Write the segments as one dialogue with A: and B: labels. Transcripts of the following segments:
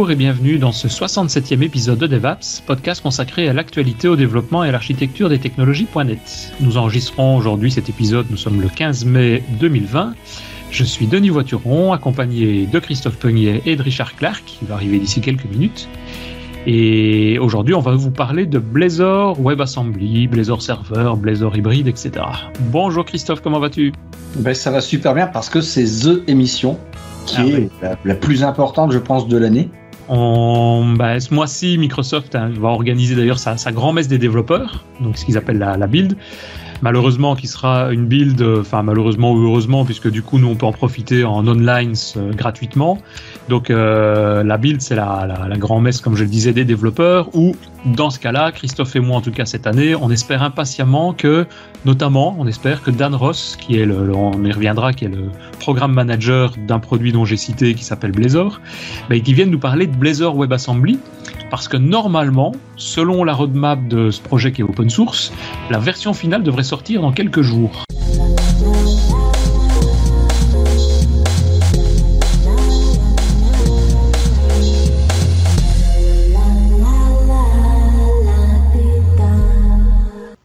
A: Bonjour et bienvenue dans ce 67e épisode de DevApps, podcast consacré à l'actualité, au développement et à l'architecture des technologies.net. Nous enregistrons aujourd'hui cet épisode, nous sommes le 15 mai 2020. Je suis Denis Voituron, accompagné de Christophe Peugnier et de Richard Clark, qui va arriver d'ici quelques minutes. Et aujourd'hui, on va vous parler de Blazor WebAssembly, Blazor Server, Blazor Hybride, etc. Bonjour Christophe, comment vas-tu?
B: Ben, Ça va super bien parce que c'est THE émission qui ah est la, plus importante, je pense, de l'année.
A: Bah, ce mois-ci, Microsoft hein, va organiser d'ailleurs sa, grand-messe des développeurs, donc ce qu'ils appellent la, build malheureusement qui sera une build, enfin malheureusement ou heureusement, puisque du coup nous on peut en profiter en online euh, gratuitement. Donc euh, la build c'est la, la, grand-messe comme je le disais des développeurs, ou dans ce cas-là, Christophe et moi en tout cas cette année, on espère impatiemment que, notamment, on espère que Dan Ross, qui est le, on y reviendra, qui est le programme manager d'un produit dont j'ai cité qui s'appelle Blazor, bah, qui vienne nous parler de Blazor WebAssembly, parce que normalement, selon la roadmap de ce projet qui est open source, la version finale devrait sortir dans quelques jours.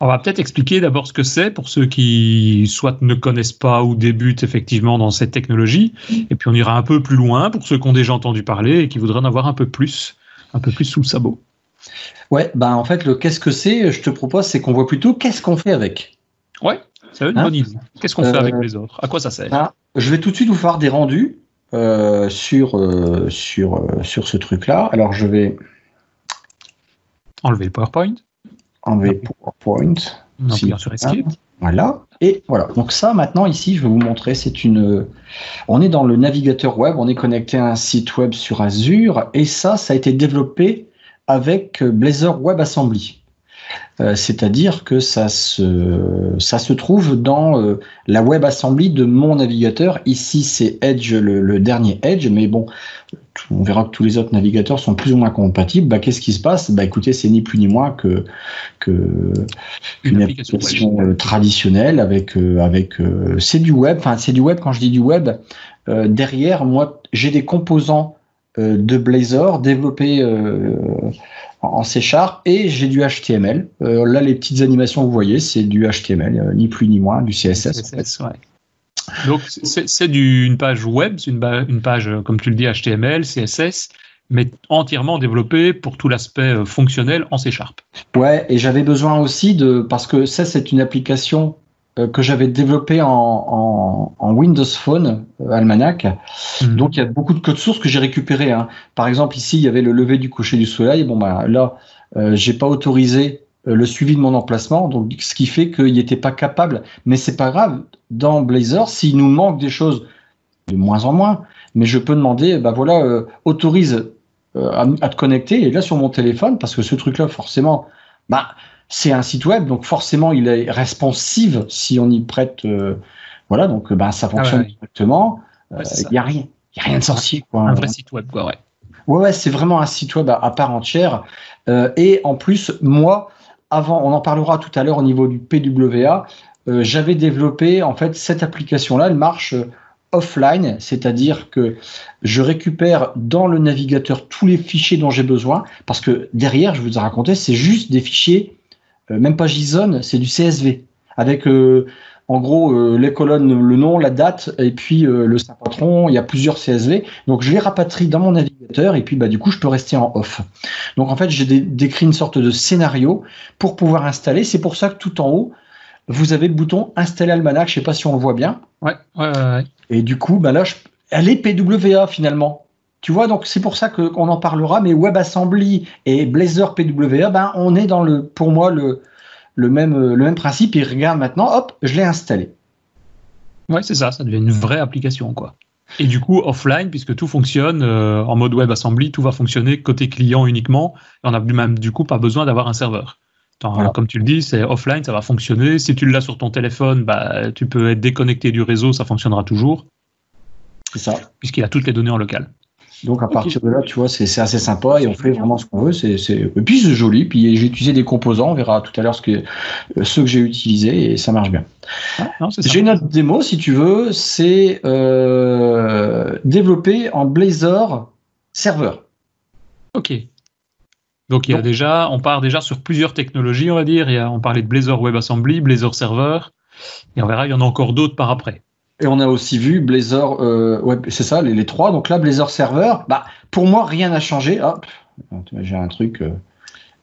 A: On va peut-être expliquer d'abord ce que c'est pour ceux qui soit ne connaissent pas ou débutent effectivement dans cette technologie, et puis on ira un peu plus loin pour ceux qui ont déjà entendu parler et qui voudraient en avoir un peu plus, un peu plus sous le sabot.
B: Ouais, bah en fait le qu'est-ce que c'est, je te propose, c'est qu'on voit plutôt qu'est-ce qu'on fait avec.
A: Ouais, c'est une hein bonne idée. Qu'est-ce qu'on fait avec euh, les autres? À quoi ça sert?
B: bah, Je vais tout de suite vous faire des rendus euh, sur euh, sur sur ce truc-là. Alors je vais
A: enlever le PowerPoint
B: enlever PowerPoint.
A: sur Escape.
B: Voilà. Et voilà. Donc ça, maintenant, ici, je vais vous montrer. C'est une. On est dans le navigateur web. On est connecté à un site web sur Azure. Et ça, ça a été développé avec Blazor WebAssembly. Euh, c'est-à-dire que ça se, ça se trouve dans euh, la WebAssembly de mon navigateur. Ici, c'est Edge, le, dernier Edge, mais bon, on verra que tous les autres navigateurs sont plus ou moins compatibles. Bah, Qu'est-ce qui se passe? Bah, Écoutez, c'est ni plus ni moins que, que une, application, euh, traditionnelle avec, avec c'est du web. Enfin, c'est du web. Quand je dis du web, derrière, moi, j'ai des composants de Blazor développés en C Sharp et j'ai du HTML. Euh, là, les petites animations que vous voyez, c'est du HTML, euh, ni plus ni moins, du CSS.
A: Donc, c'est une page web, c'est une, page, comme tu le dis, HTML, CSS, mais entièrement développée pour tout l'aspect euh, fonctionnel en C Sharp.
B: Ouais, et j'avais besoin aussi de, parce que ça, c'est une application euh, que j'avais développé en, en, en, Windows Phone euh, Almanac. Mhm. Donc il y a beaucoup de codes sources que j'ai récupéré. Hein. Par exemple ici il y avait le lever du coucher du soleil. Bon bah là euh, j'ai pas autorisé euh, le suivi de mon emplacement, donc ce qui fait qu'il n'était pas capable. Mais c'est pas grave. Dans Blazor, s'il nous manque des choses de moins en moins, mais je peux demander, bah voilà, autorise à, à, te connecter. Et là sur mon téléphone, parce que ce truc-là forcément, bah c'est un site web, donc forcément il est responsive si on y prête. Euh, voilà, donc bah, ça fonctionne ah directement. Il n'y euh, a rien, y a rien de sorcier. Quoi,
A: un vrai site web, quoi, ouais.
B: Ouais, ouais c'est vraiment un site web à, part entière. Euh, et en plus, moi, avant, on en parlera tout à l'heure au niveau du PWA, j'avais développé en fait cette application-là. Elle marche offline, c'est-à-dire que je récupère dans le navigateur tous les fichiers dont j'ai besoin, parce que derrière, je vous ai raconté, c'est juste des fichiers euh, même pas JSON, c'est du CSV avec euh, en gros euh, les colonnes, le nom, la date et puis le saint patron. Il y a plusieurs CSV, donc je les rapatrie dans mon navigateur et puis bah du coup je peux rester en off. Donc en fait j'ai décrit une sorte de scénario pour pouvoir installer. C'est pour ça que tout en haut vous avez le bouton installer Almanac. Je sais pas si on le voit bien.
A: Ouais. ouais, ouais,
B: Et du coup bah là je, elle est PWA finalement. Tu vois, donc c'est pour ça qu'on en parlera, mais WebAssembly et Blazor PWA, ben, on est dans le, pour moi, le, le, même, le même principe. Et regarde maintenant, hop, je l'ai installé.
A: Ouais, c'est ça, ça devient une vraie application, quoi. Et du coup, offline, puisque tout fonctionne euh, en mode WebAssembly, tout va fonctionner côté client uniquement. on n'a même du coup pas besoin d'avoir un serveur. Comme tu le dis, c'est offline, ça va fonctionner. Si tu l'as sur ton téléphone, bah, tu peux être déconnecté du réseau, ça fonctionnera toujours.
B: C'est ça.
A: Puisqu'il a toutes les données en local.
B: Donc à partir de là, tu vois, c'est assez sympa et on fait vraiment ce qu'on veut. C'est et puis c'est joli. Puis j'ai utilisé des composants. On verra tout à l'heure ce que ceux que j'ai utilisés et ça marche bien. Ah, j'ai une autre démo si tu veux. C'est euh, développé en Blazor serveur.
A: Ok. Donc il y a déjà, on part déjà sur plusieurs technologies, on va dire. Il y a, on parlait de Blazor WebAssembly, Blazor Server, et on verra, il y en a encore d'autres par après.
B: Et on a aussi vu Blazor, euh, ouais, c'est ça, les, les, trois. Donc là, Blazor Server, bah, pour moi, rien n'a changé. Hop, j'ai un truc, euh,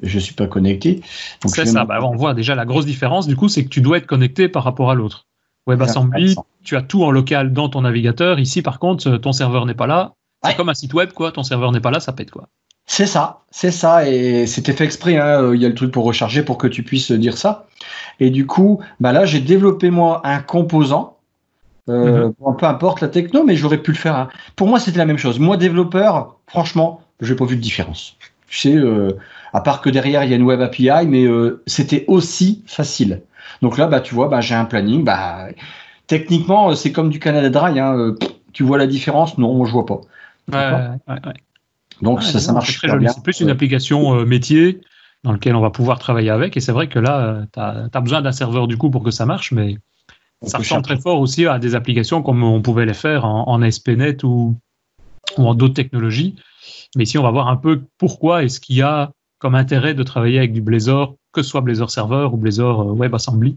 B: je suis pas connecté.
A: C'est ça, bah, on voit déjà la grosse différence, du coup, c'est que tu dois être connecté par rapport à l'autre. WebAssembly, tu as tout en local dans ton navigateur. Ici, par contre, ton serveur n'est pas là. C'est comme un site web, quoi. Ton serveur n'est pas là, ça pète, quoi.
B: C'est ça, c'est ça, et c'était fait exprès. Hein. Il y a le truc pour recharger pour que tu puisses dire ça. Et du coup, bah là, j'ai développé moi un composant. Euh, mhm. Peu importe la techno, mais j'aurais pu le faire. Hein. Pour moi, c'était la même chose. Moi, développeur, franchement, j'ai pas vu de différence. Tu sais, euh, à part que derrière il y a une web API, mais euh, c'était aussi facile. Donc là, bah, tu vois, bah, j'ai un planning. Bah, techniquement, c'est comme du Canada Dry. Hein. tu vois la différence? Non, moi, je vois pas.
A: Ouais, ouais, ouais.
B: Donc ça, ça marche très bien.
A: C'est plus une application métier dans lequel on va pouvoir travailler avec. Et c'est vrai que là, tu as, besoin d'un serveur du coup pour que ça marche, mais ça ressemble très fort aussi à des applications comme on pouvait les faire en, en ASP.NET ou, ou en d'autres technologies. Mais ici, on va voir un peu pourquoi et ce qu'il y a comme intérêt de travailler avec du Blazor, que ce soit Blazor Server ou Blazor euh, WebAssembly.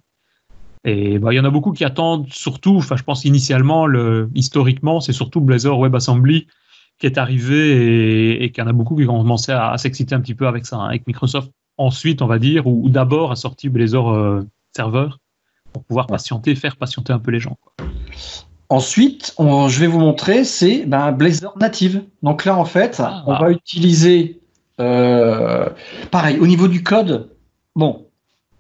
A: Et bah, il y en a beaucoup qui attendent surtout, enfin je pense initialement, le, historiquement, c'est surtout Blazor WebAssembly qui est arrivé et, qu'il y en a beaucoup qui ont commencé à, s'exciter un petit peu avec ça, hein, avec Microsoft. Ensuite, on va dire, ou, d'abord a sorti Blazor euh, Server pour pouvoir patienter, faire patienter un peu les gens.
B: Ensuite, je vais vous montrer, c'est ben, Blazor native. Donc là, en fait, ah. on va utiliser, euh, pareil, au niveau du code, bon,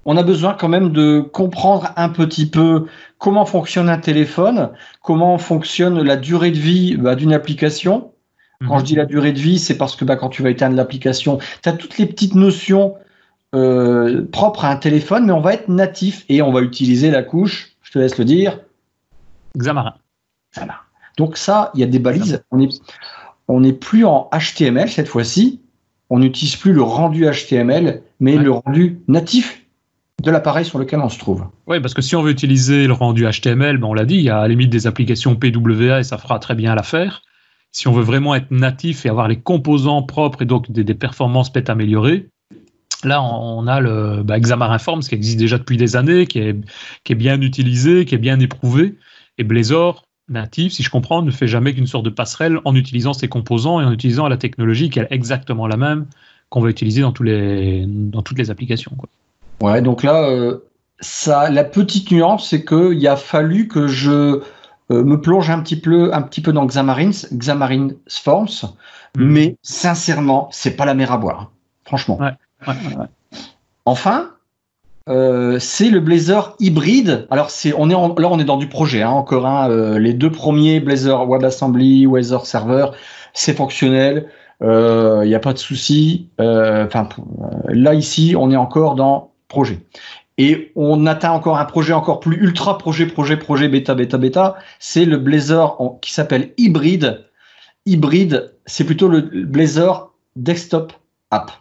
B: on a besoin quand même de comprendre un petit peu comment fonctionne un téléphone, comment fonctionne la durée de vie bah, d'une application, quand je mhm. dis la durée de vie, c'est parce que bah, quand tu vas éteindre l'application, tu as toutes les petites notions euh, propres à un téléphone, mais on va être natif et on va utiliser la couche, je te laisse le dire.
A: Xamarin.
B: Donc ça, il y a des balises. On n'est on est plus en HTML cette fois-ci. On n'utilise plus le rendu HTML, mais le rendu natif de l'appareil sur lequel on se trouve.
A: Oui, parce que si on veut utiliser le rendu HTML, ben on l'a dit, il y a à la limite des applications PWA et ça fera très bien l'affaire si on veut vraiment être natif et avoir les composants propres et donc des, performances peut-être améliorées, là on, a le bah, Xamarin Forms qui existe déjà depuis des années, qui est, qui est bien utilisé, qui est bien éprouvé, et Blazor natif, si je comprends, ne fait jamais qu'une sorte de passerelle en utilisant ses composants et en utilisant la technologie qui est exactement la même qu'on va utiliser dans, tous les, dans toutes les applications. Quoi.
B: Ouais, donc là, euh, ça, la petite nuance, c'est qu'il a fallu que je euh, me plonge un petit peu, un petit peu dans Xamarin, Xamarin Forms, hmm. mais sincèrement, c'est pas la mer à boire, franchement. Enfin, euh, c'est le Blazor hybride. Alors on est là, on est dans du projet hein, encore. Hein, euh, les deux premiers Blazor WebAssembly, Blazor Server, c'est fonctionnel. Il n'y a pas de souci. Là ici, on est encore dans projet. Et on atteint encore un projet encore plus ultra projet, projet, projet, bêta, bêta, bêta. C'est le Blazor qui s'appelle Hybrid. Hybrid, c'est plutôt le Blazor Desktop App.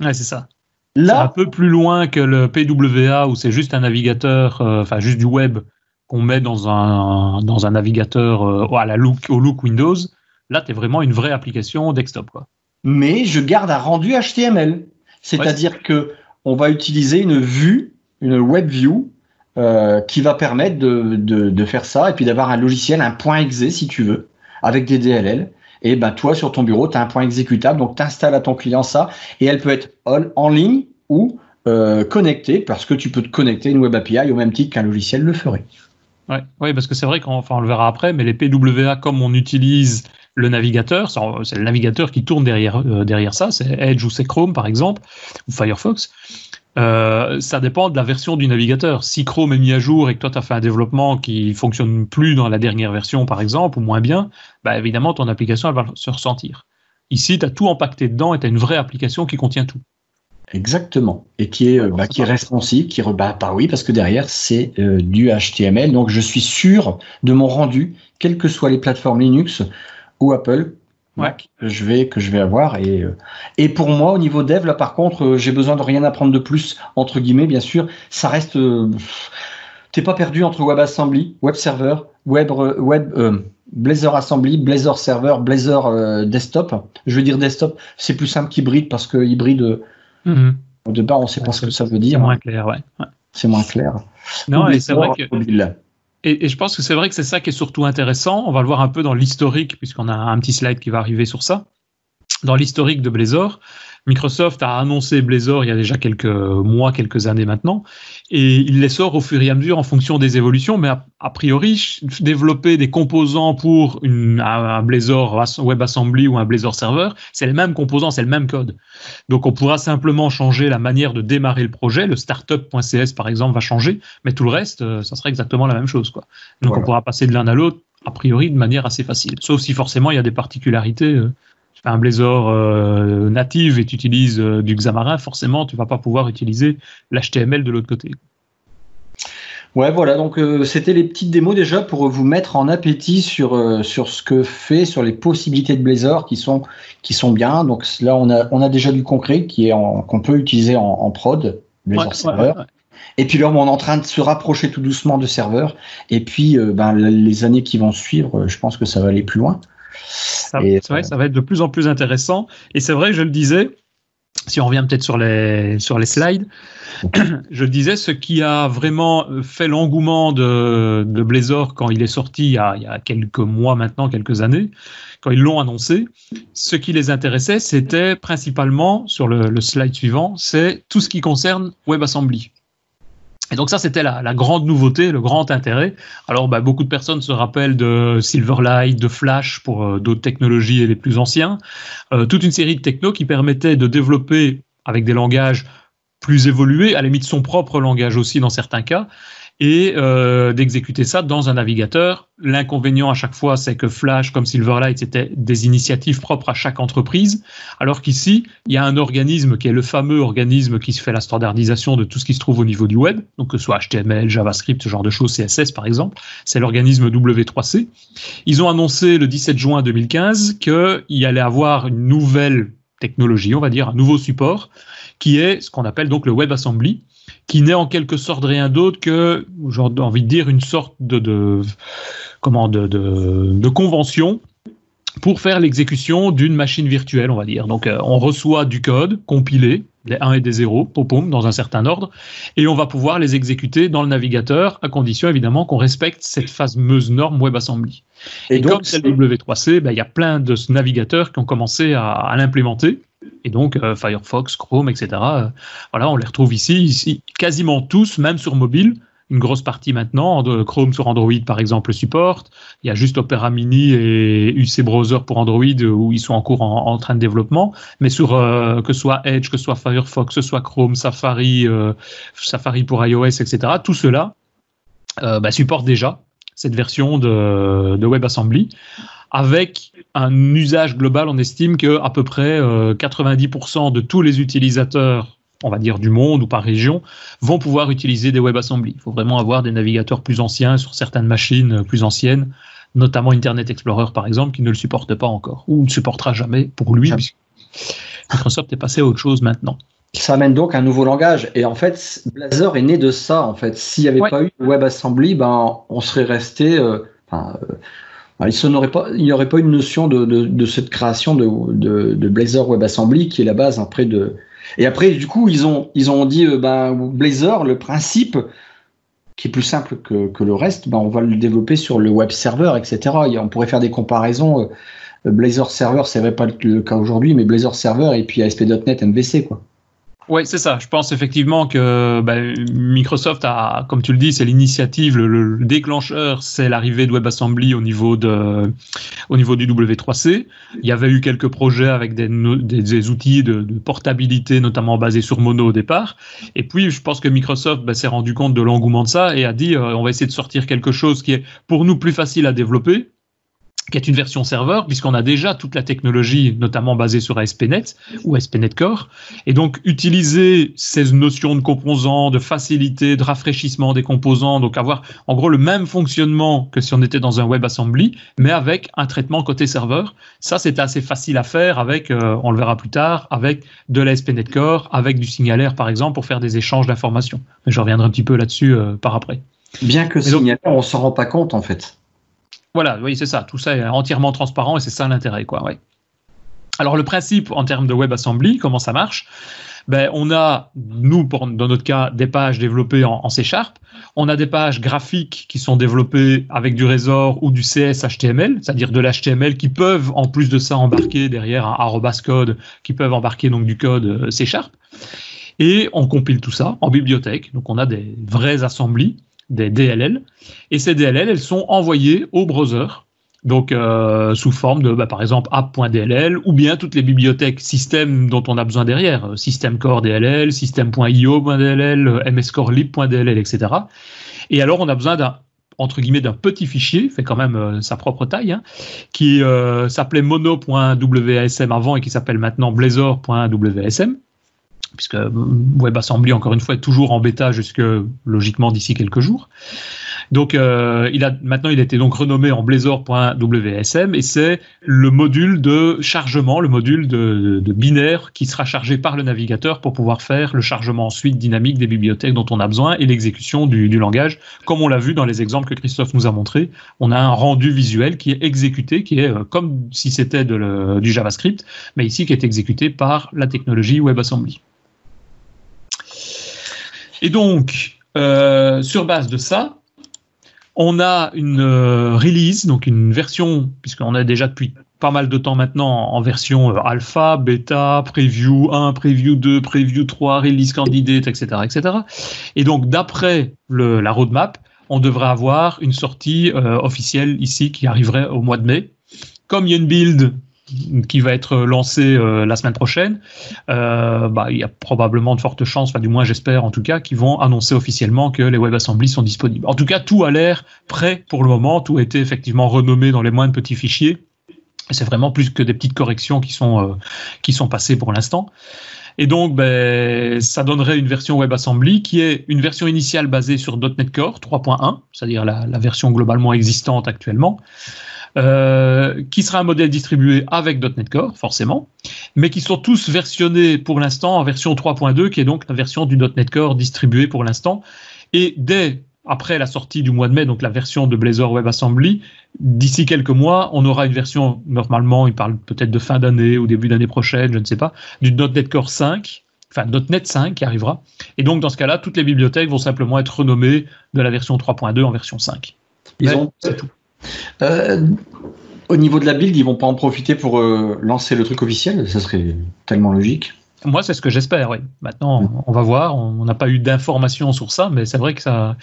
A: Ouais, c'est ça. Là, un peu plus loin que le PWA où c'est juste un navigateur, euh, enfin juste du web qu'on met dans un, dans un navigateur euh, à la look, au look Windows. Là, tu es vraiment une vraie application desktop. Quoi.
B: Mais je garde un rendu HTML. C'est-à-dire que on va utiliser une vue une web view euh, qui va permettre de, de, faire ça et puis d'avoir un logiciel, un point exe si tu veux, avec des DLL. Et ben toi, sur ton bureau, tu as un point exécutable, donc tu installes à ton client ça, et elle peut être en ligne ou euh, connectée, parce que tu peux te connecter une web API au même titre qu'un logiciel le ferait.
A: Ouais, ouais parce que c'est vrai qu'on on le verra après, mais les PWA, comme on utilise le navigateur, c'est le navigateur qui tourne derrière, euh, derrière ça, c'est Edge ou c'est Chrome par exemple, ou Firefox. Euh, ça dépend de la version du navigateur. Si Chrome est mis à jour et que toi tu as fait un développement qui fonctionne plus dans la dernière version par exemple ou moins bien, bah évidemment ton application elle va se ressentir. Ici, tu as tout empaqueté dedans et tu as une vraie application qui contient tout.
B: Exactement. Et qui est, bah, qui est responsive, qui rebat par oui, parce que derrière, c'est euh, du HTML. Donc, je suis sûr de mon rendu, quelles que soient les plateformes Linux ou Apple, que je vais que je vais avoir et euh, et pour moi au niveau dev là par contre euh, j'ai besoin de rien apprendre de plus entre guillemets bien sûr ça reste euh, t'es pas perdu entre WebAssembly, Web Server, Web, web Blazor Assembly, Blazor Server, Blazor Desktop. Je veux dire desktop, c'est plus simple qu'hybride parce que hybride, mm de bas, on sait pas ce que ça veut dire.
A: C'est moins clair, ouais.
B: C'est moins clair.
A: Non, c'est vrai que. Et, je pense que c'est vrai que c'est ça qui est surtout intéressant. On va le voir un peu dans l'historique, puisqu'on a un petit slide qui va arriver sur ça. Dans l'historique de Blazor, Microsoft a annoncé Blazor il y a déjà quelques mois, quelques années maintenant, et il les sort au fur et à mesure en fonction des évolutions, mais a, priori, développer des composants pour une, un Blazor WebAssembly ou un Blazor Server, c'est les mêmes composants, c'est le même code. Donc on pourra simplement changer la manière de démarrer le projet, le startup.cs par exemple va changer, mais tout le reste, euh, ça sera exactement la même chose. Quoi. Donc on pourra passer de l'un à l'autre a priori de manière assez facile. Sauf si forcément il y a des particularités un Blazor euh, native et tu utilises euh, du Xamarin, forcément, tu vas pas pouvoir utiliser l'HTML de l'autre côté.
B: Ouais, voilà, donc euh, c'était les petites démos déjà pour vous mettre en appétit sur, sur ce que fait, sur les possibilités de Blazor qui sont, qui sont bien. Donc là, on a, on a déjà du concret qui est qu'on peut utiliser en, prod, Blazor Server. Et puis là, on est en train de se rapprocher tout doucement de serveur. Et puis, ben, les années qui vont suivre, je pense que ça va aller plus loin.
A: Ça, c'est vrai, ça va être de plus en plus intéressant. Et c'est vrai, je le disais, si on revient peut-être sur les, sur les slides, je le disais, ce qui a vraiment fait l'engouement de, de Blazor quand il est sorti il y, a, il y, a, quelques mois maintenant, quelques années, quand ils l'ont annoncé, ce qui les intéressait, c'était principalement, sur le, le slide suivant, c'est tout ce qui concerne WebAssembly. Et donc ça, c'était la, grande nouveauté, le grand intérêt. Alors, bah, beaucoup de personnes se rappellent de Silverlight, de Flash pour euh, d'autres technologies et les plus anciens. Euh, toute une série de technos qui permettaient de développer avec des langages plus évolués, à la limite son propre langage aussi dans certains cas, et euh, d'exécuter ça dans un navigateur. L'inconvénient à chaque fois, c'est que Flash comme Silverlight, c'était des initiatives propres à chaque entreprise, alors qu'ici, il y a un organisme qui est le fameux organisme qui se fait la standardisation de tout ce qui se trouve au niveau du web, donc que ce soit HTML, JavaScript, ce genre de choses, CSS par exemple, c'est l'organisme W3C. Ils ont annoncé le 17 juin 2015 qu'il allait avoir une nouvelle technologie, on va dire, un nouveau support, qui est ce qu'on appelle donc le WebAssembly qui n'est en quelque sorte rien d'autre que, j'ai envie de dire, une sorte de, de comment, de, de, de convention pour faire l'exécution d'une machine virtuelle, on va dire. Donc, euh, on reçoit du code compilé, des 1 et des 0, pom, dans un certain ordre, et on va pouvoir les exécuter dans le navigateur, à condition évidemment qu'on respecte cette fameuse norme WebAssembly. Et, et donc, comme c'est le W3C, ben, il y a plein de navigateurs qui ont commencé à, à l'implémenter. Et donc euh, Firefox, Chrome, etc. Euh, voilà, on les retrouve ici, ici, quasiment tous, même sur mobile. Une grosse partie maintenant, Chrome sur Android par exemple supporte. Il y a juste Opera Mini et UC Browser pour Android où ils sont en cours en, train de développement. Mais sur euh, que ce soit Edge, que ce soit Firefox, que ce soit Chrome, Safari, Safari pour iOS, etc. Tout cela bah, supporte déjà cette version de WebAssembly avec un usage global, on estime que à peu près 90% euh, de tous les utilisateurs, on va dire du monde ou par région, vont pouvoir utiliser des WebAssembly. Il faut vraiment avoir des navigateurs plus anciens sur certaines machines euh, plus anciennes, notamment Internet Explorer par exemple, qui ne le supporte pas encore ou ne supportera jamais pour lui. Microsoft est passé à autre chose maintenant.
B: Ça amène donc un nouveau langage. Et en fait, Blazor est né de ça. En fait, s'il n'y avait pas eu WebAssembly, ben, on serait resté. Euh, il n'y aurait, pas, aurait pas une notion de, cette création de, Blazor WebAssembly qui est la base après de. Et après, du coup, ils ont, dit euh, ben, Blazor, le principe qui est plus simple que, que le reste, ben, on va le développer sur le web server, etc. on pourrait faire des comparaisons. Euh, Blazor Server, c'est vrai pas le cas aujourd'hui, mais Blazor Server et puis ASP.NET MVC, quoi.
A: Oui, c'est ça. Je pense effectivement que ben, Microsoft a, comme tu le dis, c'est l'initiative, le, déclencheur, c'est l'arrivée de WebAssembly au niveau de, au niveau du W3C. Il y avait eu quelques projets avec des, des, outils de, portabilité, notamment basés sur Mono au départ. Et puis, je pense que Microsoft ben, s'est rendu compte de l'engouement de ça et a dit, euh, on va essayer de sortir quelque chose qui est pour nous plus facile à développer qui est une version serveur, puisqu'on a déjà toute la technologie, notamment basée sur ASP.NET ou ASP.NET Core. Et donc, utiliser ces notions de composants, de facilité, de rafraîchissement des composants, donc avoir en gros le même fonctionnement que si on était dans un WebAssembly, mais avec un traitement côté serveur. Ça, c'était assez facile à faire avec, euh, on le verra plus tard, avec de l'ASP.NET Core, avec du signalaire, par exemple, pour faire des échanges d'informations. Mais je reviendrai un petit peu là-dessus euh, par après.
B: Bien que signalé, on s'en rend pas compte en fait.
A: Voilà, oui, c'est ça. Tout ça est entièrement transparent et c'est ça l'intérêt, quoi. Alors le principe en termes de WebAssembly, comment ça marche? Ben, on a, nous, dans notre cas, des pages développées en, en C Sharp. On a des pages graphiques qui sont développées avec du Razor ou du CS HTML, c'est-à-dire de l'HTML qui peuvent, en plus de ça, embarquer derrière un arrobas code, qui peuvent embarquer donc du code euh, C Sharp. Et on compile tout ça en bibliothèque. Donc on a des vraies assemblies, des DLL. Et ces DLL, elles sont envoyées au browser donc euh, sous forme de, bah, par exemple, app.dll ou bien toutes les bibliothèques système dont on a besoin derrière, euh, système core DLL, système.io.dll, mscorelib.dll, etc. Et alors on a besoin d'un entre guillemets d'un petit fichier, fait quand même euh, sa propre taille, hein, qui s'appelait mono.wasm avant et qui s'appelle maintenant blazor.wasm puisque WebAssembly, encore une fois, est toujours en bêta jusque logiquement d'ici quelques jours. Donc, euh, il a maintenant, il a été donc renommé en Blazor.wsm et c'est le module de chargement, le module de, binaire qui sera chargé par le navigateur pour pouvoir faire le chargement ensuite dynamique des bibliothèques dont on a besoin et l'exécution du, langage, comme on l'a vu dans les exemples que Christophe nous a montrés. On a un rendu visuel qui est exécuté, qui est euh, comme si c'était du JavaScript, mais ici qui est exécuté par la technologie WebAssembly. Et donc, euh, sur base de ça, on a une euh, release, donc une version, puisqu'on a déjà depuis pas mal de temps maintenant en version euh, alpha, bêta, preview 1, preview 2, preview 3, release candidate, etc. etc. Et donc, d'après la roadmap, on devrait avoir une sortie officielle ici qui arriverait au mois de mai. Comme il y a une build qui va être lancé euh, la semaine prochaine, euh, bah, il y a probablement de fortes chances, enfin du moins j'espère en tout cas, qu'ils vont annoncer officiellement que les WebAssembly sont disponibles. En tout cas, tout a l'air prêt pour le moment, tout a été effectivement renommé dans les moindres petits fichiers. C'est vraiment plus que des petites corrections qui sont, euh, qui sont passées pour l'instant. Et donc, ben, ça donnerait une version WebAssembly qui est une version initiale basée sur .NET Core 3.1, c'est-à-dire la, la, version globalement existante actuellement, euh, qui sera un modèle distribué avec .NET Core, forcément, mais qui sont tous versionnés pour l'instant en version 3.2, qui est donc la version du .NET Core distribuée pour l'instant. Et dès après la sortie du mois de mai, donc la version de Blazor WebAssembly, d'ici quelques mois, on aura une version, normalement, il parle peut-être de fin d'année ou début d'année prochaine, je ne sais pas, du .NET Core 5, enfin .NET 5 qui arrivera. Et donc, dans ce cas-là, toutes les bibliothèques vont simplement être renommées de la version 3.2 en version 5.
B: Ils ont, c'est tout. Euh, au niveau de la build, ils vont pas en profiter pour euh, lancer le truc officiel Ça serait tellement logique.
A: Moi, c'est ce que j'espère, oui. Maintenant, on va voir. On n'a pas eu d'informations sur ça, mais c'est vrai que ça,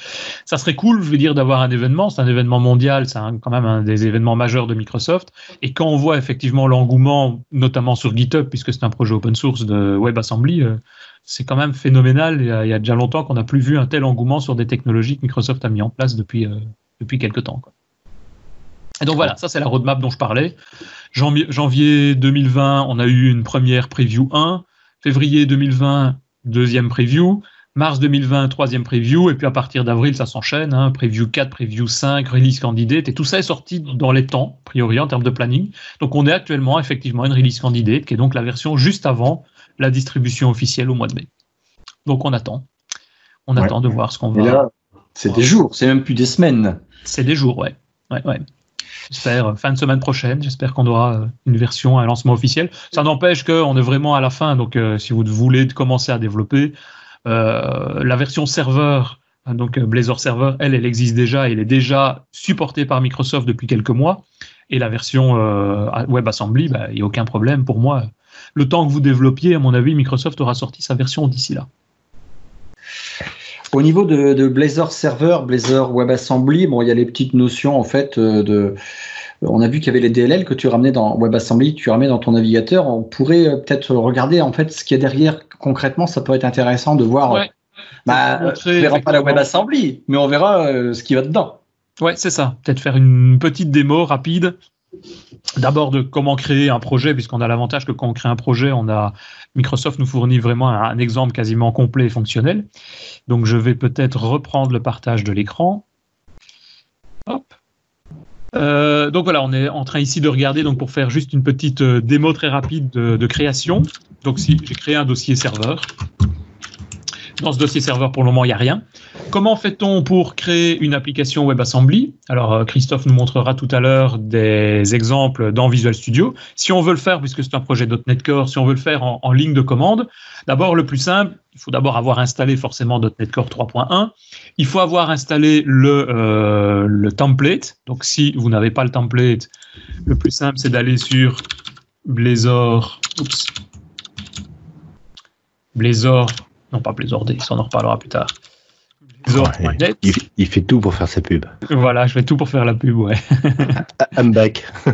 A: ça serait cool, je veux dire, d'avoir un événement. C'est un événement mondial, c'est quand même un des événements majeurs de Microsoft. Et quand on voit effectivement l'engouement, notamment sur GitHub, puisque c'est un projet open source de WebAssembly, euh, c'est quand même phénoménal. Il y, a, il y a déjà longtemps qu'on n'a plus vu un tel engouement sur des technologies que Microsoft a mis en place depuis, depuis quelques temps. Quoi. Et donc voilà, ça c'est la roadmap dont je parlais. Janvier, 2020, on a eu une première preview 1. Février 2020, deuxième preview. Mars 2020, troisième preview. Et puis à partir d'avril, ça s'enchaîne. Hein, preview 4, preview 5, release candidate. Et tout ça est sorti dans les temps, a priori, en termes de planning. Donc on est actuellement effectivement une release candidate, qui est donc la version juste avant la distribution officielle au mois de mai. Donc on attend. On attend de voir ce qu'on va.
B: C'est des jours, c'est même plus des semaines.
A: C'est des jours, ouais. ouais, ouais. J'espère euh, fin de semaine prochaine. J'espère qu'on aura euh, une version, un lancement officiel. Ça n'empêche qu'on est vraiment à la fin. Donc, euh, si vous voulez commencer à développer, la version serveur, hein, donc Blazor Server, elle, elle existe déjà. Elle est déjà supportée par Microsoft depuis quelques mois. Et la version WebAssembly, bah, il n'y a aucun problème pour moi. Le temps que vous développiez, à mon avis, Microsoft aura sorti sa version d'ici là.
B: Au niveau de, Blazor Server, Blazor WebAssembly, bon, il y a les petites notions en fait euh, de. On a vu qu'il y avait les DLL que tu ramenais dans WebAssembly, tu ramenais dans ton navigateur. On pourrait euh, peut-être regarder en fait ce qu'il y a derrière concrètement. Ça peut être intéressant de voir. Ouais. Bah, on verra pas la WebAssembly, mais on verra euh, ce qui va dedans.
A: Ouais, c'est ça. Peut-être faire une petite démo rapide D'abord de comment créer un projet, puisqu'on a l'avantage que quand on crée un projet, on a Microsoft nous fournit vraiment un, exemple quasiment complet et fonctionnel. Donc je vais peut-être reprendre le partage de l'écran. Euh, donc voilà, on est en train ici de regarder donc pour faire juste une petite euh, démo très rapide de, création. Donc si j'ai créé un dossier serveur. Dans ce dossier serveur, pour le moment, il n'y a rien. comment fait-on pour créer une application WebAssembly? Alors, euh, Christophe nous montrera tout à l'heure des exemples dans Visual Studio. Si on veut le faire, puisque c'est un projet .NET Core, si on veut le faire en, ligne de commande, d'abord, le plus simple, il faut d'abord avoir installé forcément .NET Core 3.1. Il faut avoir installé le, euh, le template. Donc, si vous n'avez pas le template, le plus simple, c'est d'aller sur Blazor. Blazor. Non, pas Blazor D, ça on en reparlera plus tard
C: il, fait tout pour faire sa pub.
A: Voilà, je fais tout pour faire la pub, ouais.
C: I'm back.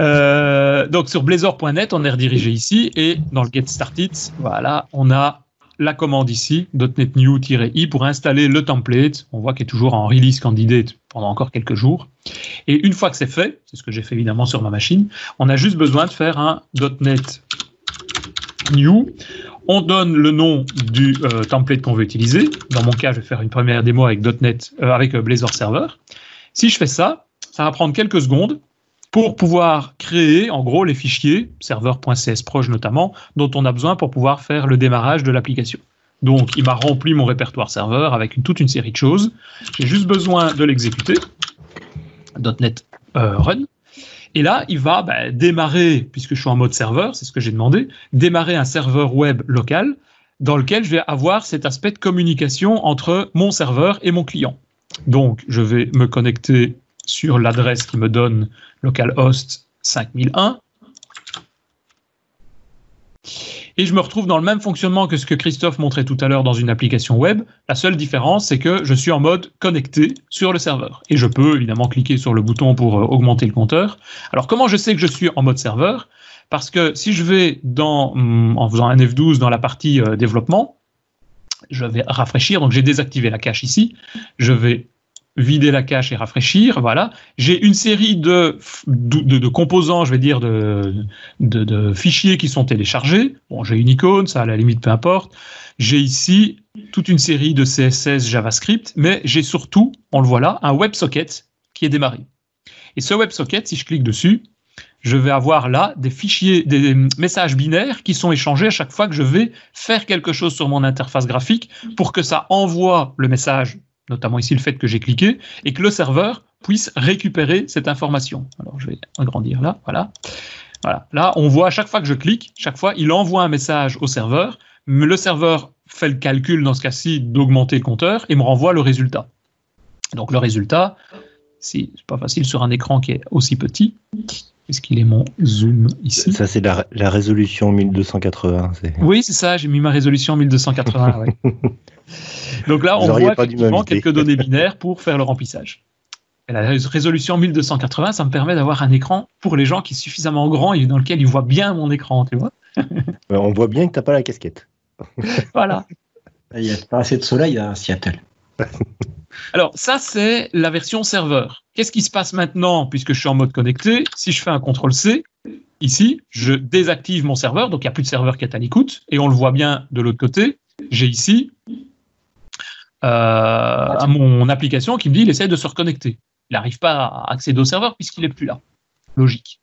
A: Euh, donc sur blazor.net, on est redirigé ici et dans le Get Started, voilà, on a la commande ici, .NET New-i pour installer le template. On voit qu'il est toujours en release candidate pendant encore quelques jours. Et une fois que c'est fait, c'est ce que j'ai fait évidemment sur ma machine, on a juste besoin de faire un .NET New on donne le nom du euh, template qu'on veut utiliser. Dans mon cas, je vais faire une première démo avec .NET, euh, avec euh, Blazor Server. Si je fais ça, ça va prendre quelques secondes pour pouvoir créer en gros les fichiers serveur.csproj notamment dont on a besoin pour pouvoir faire le démarrage de l'application. Donc il m'a rempli mon répertoire serveur avec toute une série de choses. J'ai juste besoin de l'exécuter. .NET Run. Et là, il va bah, démarrer, puisque je suis en mode serveur, c'est ce que j'ai demandé, démarrer un serveur web local dans lequel je vais avoir cet aspect de communication entre mon serveur et mon client. Donc, je vais me connecter sur l'adresse qui me donne localhost 5001 et je me retrouve dans le même fonctionnement que ce que Christophe montrait tout à l'heure dans une application web. La seule différence, c'est que je suis en mode connecté sur le serveur. Et je peux évidemment cliquer sur le bouton pour euh, augmenter le compteur. Alors comment je sais que je suis en mode serveur? Parce que si je vais hum, en faisant un F12 dans la partie euh, développement, je vais rafraîchir, donc j'ai désactivé la cache ici, je vais vider la cache et rafraîchir. Voilà. J'ai une série de, de, composants, je vais dire, de, de, fichiers qui sont téléchargés. Bon, j'ai une icône, ça à la limite peu importe. J'ai ici toute une série de CSS, JavaScript, mais j'ai surtout, on le voit là, un WebSocket qui est démarré. Et ce WebSocket, si je clique dessus, je vais avoir là des fichiers, des messages binaires qui sont échangés à chaque fois que je vais faire quelque chose sur mon interface graphique pour que ça envoie le message notamment ici le fait que j'ai cliqué, et que le serveur puisse récupérer cette information. Alors je vais agrandir là, voilà. Voilà. Là, on voit à chaque fois que je clique, chaque fois, il envoie un message au serveur, mais le serveur fait le calcul dans ce cas-ci d'augmenter le compteur et me renvoie le résultat. Donc le résultat, c'est pas facile sur un écran qui est aussi petit. Est-ce qu'il est mon zoom ici
C: Ça, c'est la, résolution 1280.
A: Oui, c'est ça, j'ai mis ma résolution 1280. Donc là, on voit effectivement quelques données binaires pour faire le remplissage. Et la résolution 1280, ça me permet d'avoir un écran pour les gens qui est suffisamment grand et dans lequel ils voient bien mon écran, tu vois.
C: on voit bien que tu n'as pas la casquette.
A: voilà.
B: Il n'y a pas assez de soleil à Seattle.
A: Alors, ça, c'est la version serveur. Qu'est-ce qui se passe maintenant, puisque je suis en mode connecté? Si je fais un CTRL-C, ici, je désactive mon serveur, donc il n'y a plus de serveur qui est à l'écoute, et on le voit bien de l'autre côté. J'ai ici euh, mon application qui me dit il essaie de se reconnecter. Il n'arrive pas à accéder au serveur puisqu'il n'est plus là. Logique.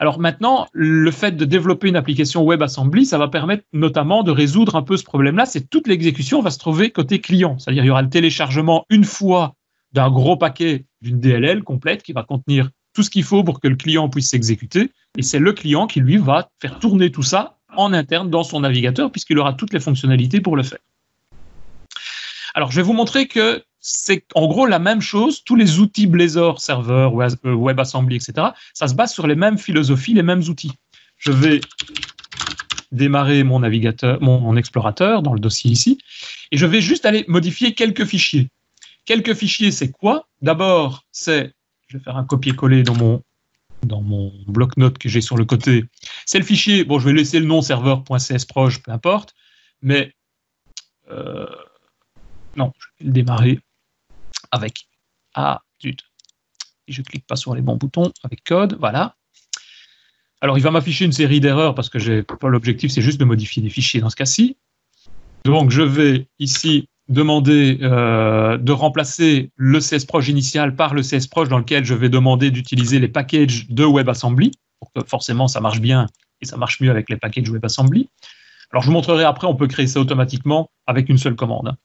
A: Alors maintenant, le fait de développer une application WebAssembly, ça va permettre notamment de résoudre un peu ce problème-là. C'est toute l'exécution va se trouver côté client. C'est-à-dire il y aura le téléchargement une fois d'un gros paquet d'une DLL complète qui va contenir tout ce qu'il faut pour que le client puisse s'exécuter. Et c'est le client qui, lui, va faire tourner tout ça en interne dans son navigateur puisqu'il aura toutes les fonctionnalités pour le faire. Alors, je vais vous montrer que c'est en gros la même chose. Tous les outils Blazor, serveur, euh, WebAssembly, etc., ça se base sur les mêmes philosophies, les mêmes outils. Je vais démarrer mon navigateur, mon, explorateur dans le dossier ici, et je vais juste aller modifier quelques fichiers. Quelques fichiers, c'est quoi? D'abord, c'est, je vais faire un copier-coller dans mon dans mon bloc-notes que j'ai sur le côté. C'est le fichier, bon, je vais laisser le nom serveur.csproj, peu importe, mais euh, non, je vais le démarrer avec Ah, zut. Je clique pas sur les bons boutons avec code, voilà. Alors, il va m'afficher une série d'erreurs parce que l'objectif, c'est juste de modifier des fichiers dans ce cas-ci. Donc, je vais ici demander euh, de remplacer le CSProj initial par le CSProj dans lequel je vais demander d'utiliser les packages de WebAssembly que forcément ça marche bien et ça marche mieux avec les packages WebAssembly. Alors je vous montrerai après, on peut créer ça automatiquement avec une seule commande.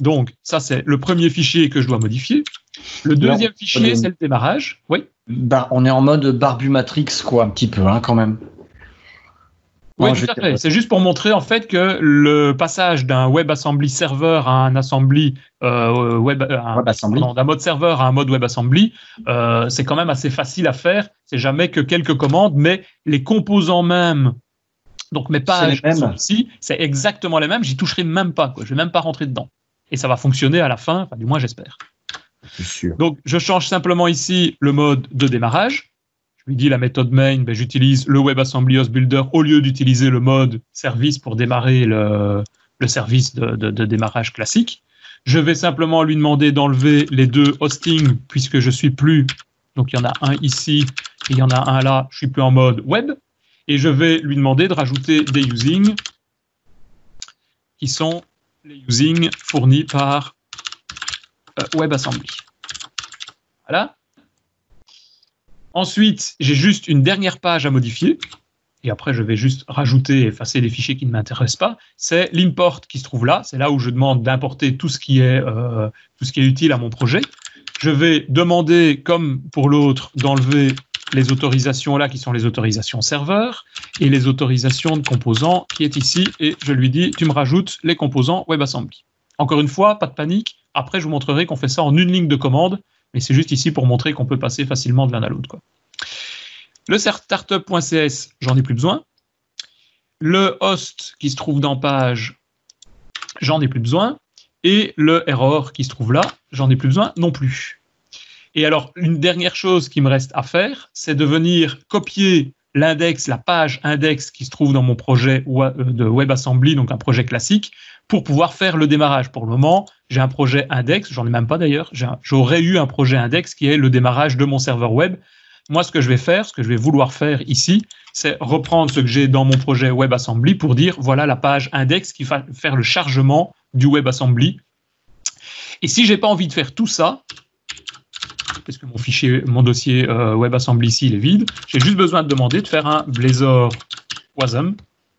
A: Donc, ça, c'est le premier fichier que je dois modifier. Le deuxième fichier, c'est le démarrage. Oui.
B: Bah, on est en mode barbu matrix, quoi, un petit peu, hein, quand même.
A: Oui, tout à fait. C'est juste pour montrer en fait que le passage d'un WebAssembly serveur à un assembly euh, web, euh, d'un mode serveur à un mode WebAssembly, euh, c'est quand même assez facile à faire. C'est jamais que quelques commandes, mais les composants mêmes. Donc mes pages ici, c'est exactement les mêmes. J'y toucherai même pas. Quoi. Je vais même pas rentrer dedans. Et ça va fonctionner à la fin. Enfin, du moins, j'espère. Donc, je change simplement ici le mode de démarrage lui dis la méthode main, ben, j'utilise le WebAssembly Host Builder au lieu d'utiliser le mode service pour démarrer le, service de, démarrage classique. Je vais simplement lui demander d'enlever les deux hostings puisque je suis plus, donc il y en a un ici et il y en a un là, je suis plus en mode web. Et je vais lui demander de rajouter des using qui sont les using fournis par euh, WebAssembly. Voilà. Ensuite, j'ai juste une dernière page à modifier. Et après, je vais juste rajouter et effacer les fichiers qui ne m'intéressent pas. C'est l'import qui se trouve là. C'est là où je demande d'importer tout, euh, tout ce qui est utile à mon projet. Je vais demander, comme pour l'autre, d'enlever les autorisations là qui sont les autorisations serveur et les autorisations de composants qui est ici. Et je lui dis, tu me rajoutes les composants WebAssembly. Encore une fois, pas de panique. Après, je vous montrerai qu'on fait ça en une ligne de commande mais c'est juste ici pour montrer qu'on peut passer facilement de l'un à l'autre. Le startup.cs, j'en ai plus besoin. Le host qui se trouve dans page, j'en ai plus besoin. Et le error qui se trouve là, j'en ai plus besoin non plus. Et alors, une dernière chose qui me reste à faire, c'est de venir copier l'index, la page index qui se trouve dans mon projet de WebAssembly, donc un projet classique, pour pouvoir faire le démarrage. Pour le moment, j'ai un projet index, j'en ai même pas d'ailleurs, j'aurais eu un projet index qui est le démarrage de mon serveur web. Moi, ce que je vais faire, ce que je vais vouloir faire ici, c'est reprendre ce que j'ai dans mon projet WebAssembly pour dire voilà la page index qui va faire le chargement du WebAssembly. Et si j'ai pas envie de faire tout ça, parce que mon fichier, mon dossier euh, WebAssembly ici il est vide, j'ai juste besoin de demander de faire un Blazor WASM,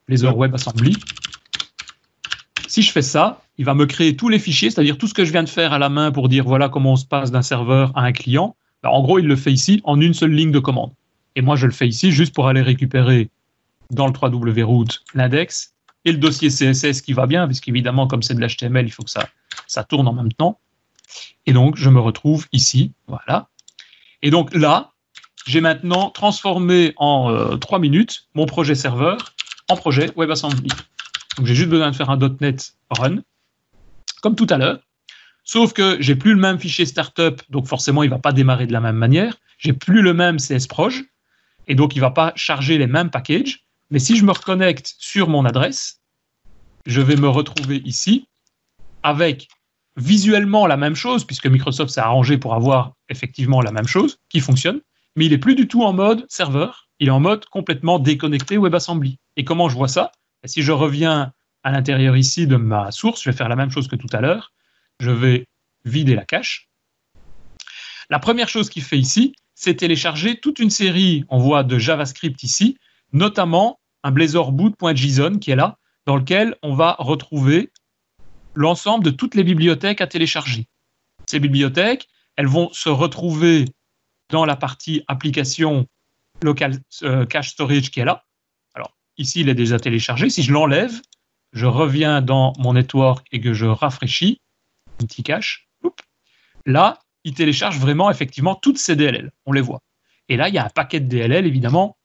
A: Blazor WebAssembly, si je fais ça, il va me créer tous les fichiers, c'est-à-dire tout ce que je viens de faire à la main pour dire voilà comment on se passe d'un serveur à un client. Ben, en gros, il le fait ici en une seule ligne de commande. Et moi, je le fais ici juste pour aller récupérer dans le 3W route l'index et le dossier CSS qui va bien, puisqu'évidemment, comme c'est de l'HTML, il faut que ça, ça tourne en même temps. Et donc, je me retrouve ici, voilà. Et donc là, j'ai maintenant transformé en euh, trois minutes mon projet serveur en projet WebAssembly. Donc j'ai juste besoin de faire un .NET Run, comme tout à l'heure. Sauf que j'ai plus le même fichier startup, donc forcément il va pas démarrer de la même manière. J'ai plus le même CSproj, et donc il va pas charger les mêmes packages. Mais si je me reconnecte sur mon adresse, je vais me retrouver ici avec visuellement la même chose, puisque Microsoft s'est arrangé pour avoir effectivement la même chose qui fonctionne, mais il est plus du tout en mode serveur, il est en mode complètement déconnecté WebAssembly. Et comment je vois ça? Et si je reviens à l'intérieur ici de ma source, je vais faire la même chose que tout à l'heure. Je vais vider la cache. La première chose qu'il fait ici, c'est télécharger toute une série, on voit, de JavaScript ici, notamment un blazorboot.json qui est là, dans lequel on va retrouver l'ensemble de toutes les bibliothèques à télécharger. Ces bibliothèques, elles vont se retrouver dans la partie application local euh, cache storage qui est là. Ici, il est déjà téléchargé. Si je l'enlève, je reviens dans mon network et que je rafraîchis, un petit cache, là, il télécharge vraiment effectivement toutes ces DLL. On les voit. Et là, il y a un paquet de DLL, évidemment.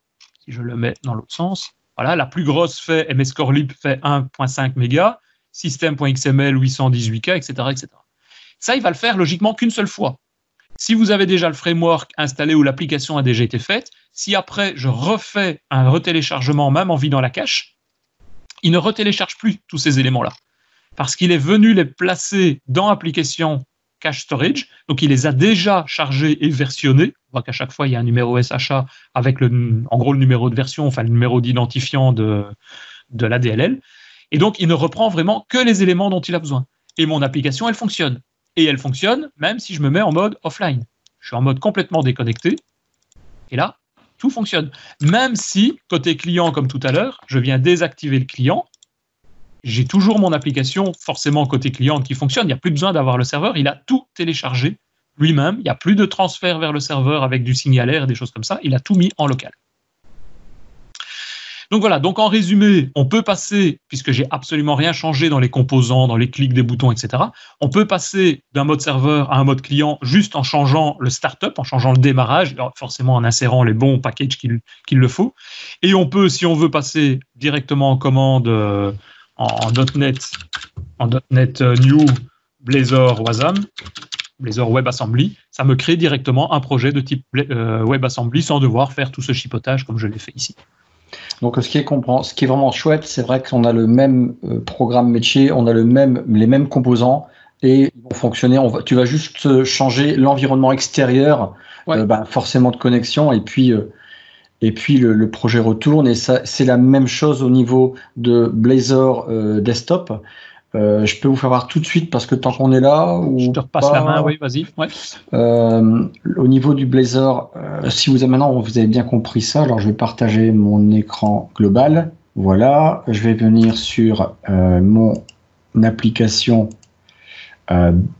A: Si je le mets dans l'autre sens, voilà, la plus grosse fait MSCoreLib fait 1.5 mégas, system.xml 818K, etc., etc. Ça, il va le faire logiquement qu'une seule fois. Si vous avez déjà le framework installé ou l'application a déjà été faite, si après je refais un retéléchargement même en vidant la cache, il ne retélécharge plus tous ces éléments-là. Parce qu'il est venu les placer dans application cache storage, donc il les a déjà chargés et versionnés. On voit qu'à chaque fois il y a un numéro SHA avec le, en gros le numéro de version, enfin le numéro d'identifiant de, de la DLL. Et donc il ne reprend vraiment que les éléments dont il a besoin. Et mon application, elle fonctionne. Et elle fonctionne même si je me mets en mode offline. Je suis en mode complètement déconnecté. Et là, tout fonctionne. Même si, côté client, comme tout à l'heure, je viens désactiver le client. j'ai toujours mon application forcément côté client qui fonctionne. Il n'y a plus besoin d'avoir le serveur. Il a tout téléchargé lui-même. Il n'y a plus de transfert vers le serveur avec du signalaire, des choses comme ça. Il a tout mis en local. Donc voilà, donc en résumé, on peut passer, puisque j'ai absolument rien changé dans les composants, dans les clics des boutons, etc., on peut passer d'un mode serveur à un mode client juste en changeant le startup, en changeant le démarrage, forcément en insérant les bons packages qu'il le faut. Et on peut, si on veut passer directement en commande euh, en, .NET, euh, New Blazor Wasm, Blazor WebAssembly, ça me crée directement un projet de type euh, WebAssembly sans devoir faire tout ce chipotage comme je l'ai fait ici.
B: Donc ce qui est, ce qui est vraiment chouette, c'est vrai qu'on a le même euh, programme métier, on a le même, les mêmes composants et ils vont fonctionner. On va, tu vas juste changer l'environnement extérieur, euh, bah, forcément de connexion, et puis, euh, et puis le, projet retourne. Et ça, c'est la même chose au niveau de Blazor Desktop. Euh, je peux vous faire voir tout de suite parce que tant qu'on est là.
A: Ou je te repasse la main, oui, vas-y.
B: Euh, au niveau du Blazor, euh, si vous avez maintenant vous avez bien compris ça, alors je vais partager mon écran global. Voilà, je vais venir sur mon application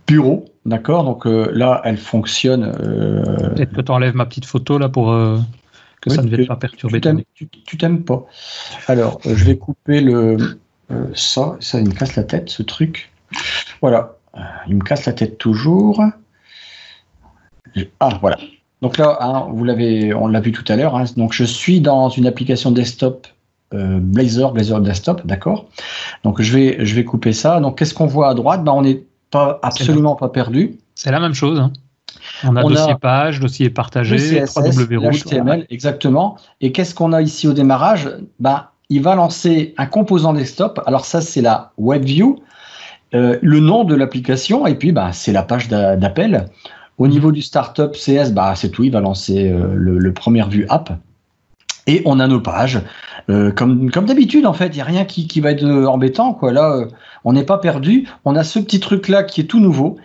B: bureau. D'accord? Donc là, elle fonctionne.
A: Peut-être que tu enlèves ma petite photo là pour que ça ne vienne pas perturber.
B: Tu t'aimes pas. Alors, je vais couper le, euh, ça, ça, il me casse la tête, ce truc. Voilà, euh, il me casse la tête toujours. Ah, voilà. Donc là, hein, vous l'avez, on l'a vu tout à l'heure. Hein. donc je suis dans une application desktop euh, Blazor, Blazor Desktop, d'accord. Donc je vais, je vais couper ça. Donc qu'est-ce qu'on voit à droite? Ben, on n'est pas absolument pas perdu.
A: C'est la même chose. Hein. On a dossier page, dossier partagé,
B: CSS, HTML, exactement. Et qu'est-ce qu'on a ici au démarrage? Ben, il va lancer un composant desktop. Alors ça, c'est la WebView, euh, le nom de l'application, et puis bah, c'est la page d'appel. Au niveau du startup CS, bah, c'est tout, il va lancer euh, le, premier vue app. Et on a nos pages. Euh, comme comme d'habitude, en fait, il n'y a rien qui, qui, va être embêtant. Quoi. Là, on n'est pas perdu. On a ce petit truc-là qui est tout nouveau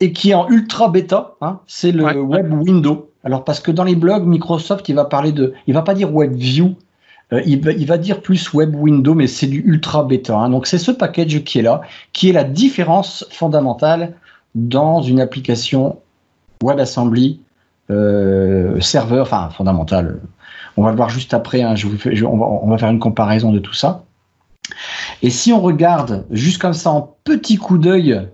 B: et qui est en ultra bêta. Hein, c'est le Web Window. Alors, parce que dans les blogs, Microsoft, il va parler de. Il va pas dire WebView, euh, il, va, dire plus web window, mais c'est du ultra bêta. Hein. Donc c'est ce package qui est là, qui est la différence fondamentale dans une application WebAssembly euh, serveur, enfin fondamentale. On va le voir juste après. Hein, on, va, faire une comparaison de tout ça. Et si on regarde juste comme ça en petit coup d'œil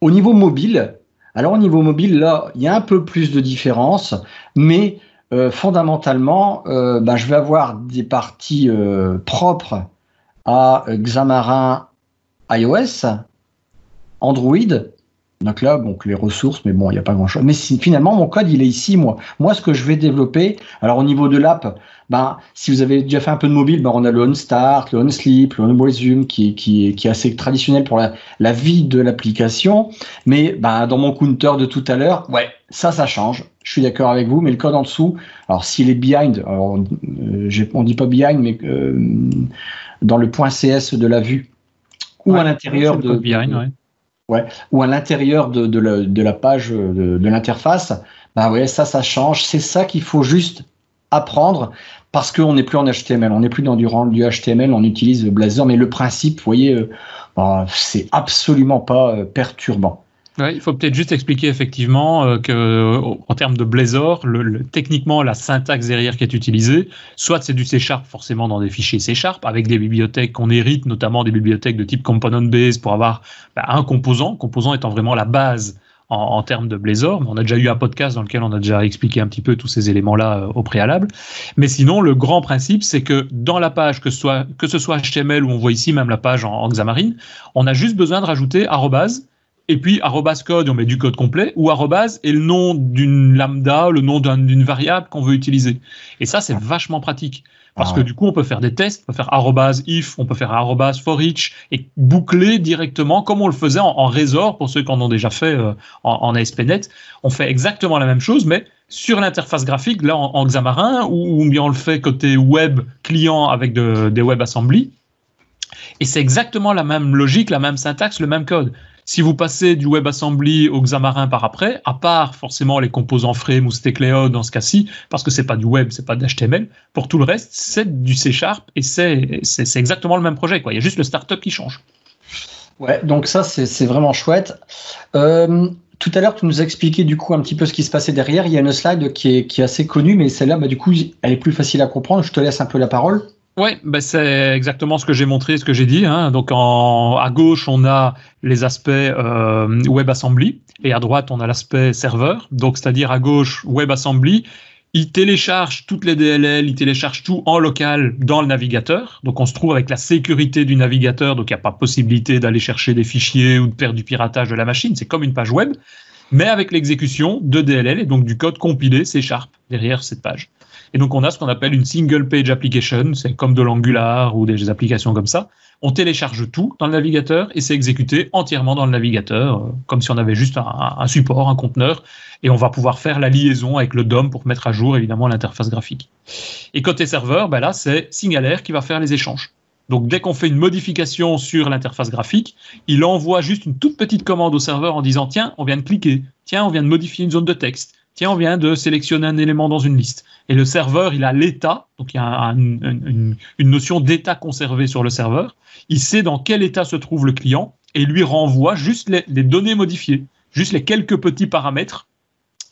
B: au niveau mobile, alors au niveau mobile là, il y a un peu plus de différence, mais euh, fondamentalement, euh, bah, je vais avoir des parties euh, propres à Xamarin iOS, Android. Donc là, donc les ressources, mais bon, il n'y a pas grand-chose. Mais finalement, mon code, il est ici, moi. Moi, ce que je vais développer, alors au niveau de l'app, ben, si vous avez déjà fait un peu de mobile, ben, on a le OnStart, le OnSleep, le OnResume, qui, qui, qui est assez traditionnel pour la, la vie de l'application. Mais ben, dans mon counter de tout à l'heure, ouais, ça, ça change. Je suis d'accord avec vous, mais le code en dessous, alors s'il est behind, alors, euh, on dit pas behind, mais euh, dans le point CS de la vue, ou à l'intérieur de,
A: behind, ouais.
B: Ouais. ou à l'intérieur de, de, la, page de, de l'interface, bah ouais, ça, ça change. C'est ça qu'il faut juste apprendre parce qu'on n'est plus en HTML, on n'est plus dans du, du HTML, on utilise Blazor, mais le principe, vous voyez, euh, bah, c'est absolument pas perturbant.
A: Il faut peut-être juste expliquer effectivement euh, que en termes de Blazor, le, techniquement la syntaxe derrière qui est utilisée, soit c'est du C Sharp forcément dans des fichiers C Sharp avec des bibliothèques qu'on hérite, notamment des bibliothèques de type component base pour avoir bah, un composant, composant étant vraiment la base en, en, termes de Blazor. On a déjà eu un podcast dans lequel on a déjà expliqué un petit peu tous ces éléments-là euh, au préalable. Mais sinon, le grand principe, c'est que dans la page, que ce soit, que ce soit HTML ou on voit ici même la page en, en on a juste besoin de rajouter arrobase et puis arrobas code, on met du code complet, ou arrobas et le nom d'une lambda, le nom d'une variable qu'on veut utiliser. Et ça, c'est ah. vachement pratique. Parce ah que du coup, on peut faire des tests, on peut faire arrobas if, on peut faire arrobas for each, et boucler directement comme on le faisait en, en Razor, pour ceux qui en ont déjà fait euh, en, en, ASP.NET. On fait exactement la même chose, mais sur l'interface graphique, là en, Xamarin, ou, bien on le fait côté web client avec de, des WebAssembly. Et c'est exactement la même logique, la même syntaxe, le même code. Si vous passez du WebAssembly au Xamarin par après, à part forcément les composants Frame ou dans ce cas-ci, parce que c'est pas du web, c'est pas d'HTML, pour tout le reste, c'est du C Sharp et c'est, exactement le même projet. Quoi. Il y a juste le startup qui change.
B: Ouais, donc ça, c'est, vraiment chouette. Euh, tout à l'heure, tu nous as expliqué du coup un petit peu ce qui se passait derrière. Il y a une slide qui est, qui est assez connue, mais celle-là, bah, du coup, elle est plus facile à comprendre. Je te laisse un peu la parole.
A: Oui, ben c'est exactement ce que j'ai montré, ce que j'ai dit. Hein. Donc en, à gauche, on a les aspects euh, WebAssembly et à droite, on a l'aspect serveur. Donc c'est-à-dire à gauche, WebAssembly, il télécharge toutes les DLL, il télécharge tout en local dans le navigateur. Donc on se trouve avec la sécurité du navigateur, donc il n'y a pas possibilité d'aller chercher des fichiers ou de faire du piratage de la machine. C'est comme une page web, mais avec l'exécution de DLL et donc du code compilé C Sharp derrière cette page. Et donc, on a ce qu'on appelle une single page application. C'est comme de l'Angular ou des applications comme ça. On télécharge tout dans le navigateur et c'est exécuté entièrement dans le navigateur, euh, comme si on avait juste un, support, un conteneur. Et on va pouvoir faire la liaison avec le DOM pour mettre à jour, évidemment, l'interface graphique. Et côté serveur, ben là, c'est Signalair qui va faire les échanges. Donc dès qu'on fait une modification sur l'interface graphique, il envoie juste une toute petite commande au serveur en disant tiens, on vient de cliquer, tiens, on vient de modifier une zone de texte, tiens, on vient de sélectionner un élément dans une liste. Et le serveur, il a l'état, donc il y a une, notion d'état conservé sur le serveur. Il sait dans quel état se trouve le client et lui renvoie juste les, données modifiées, juste les quelques petits paramètres.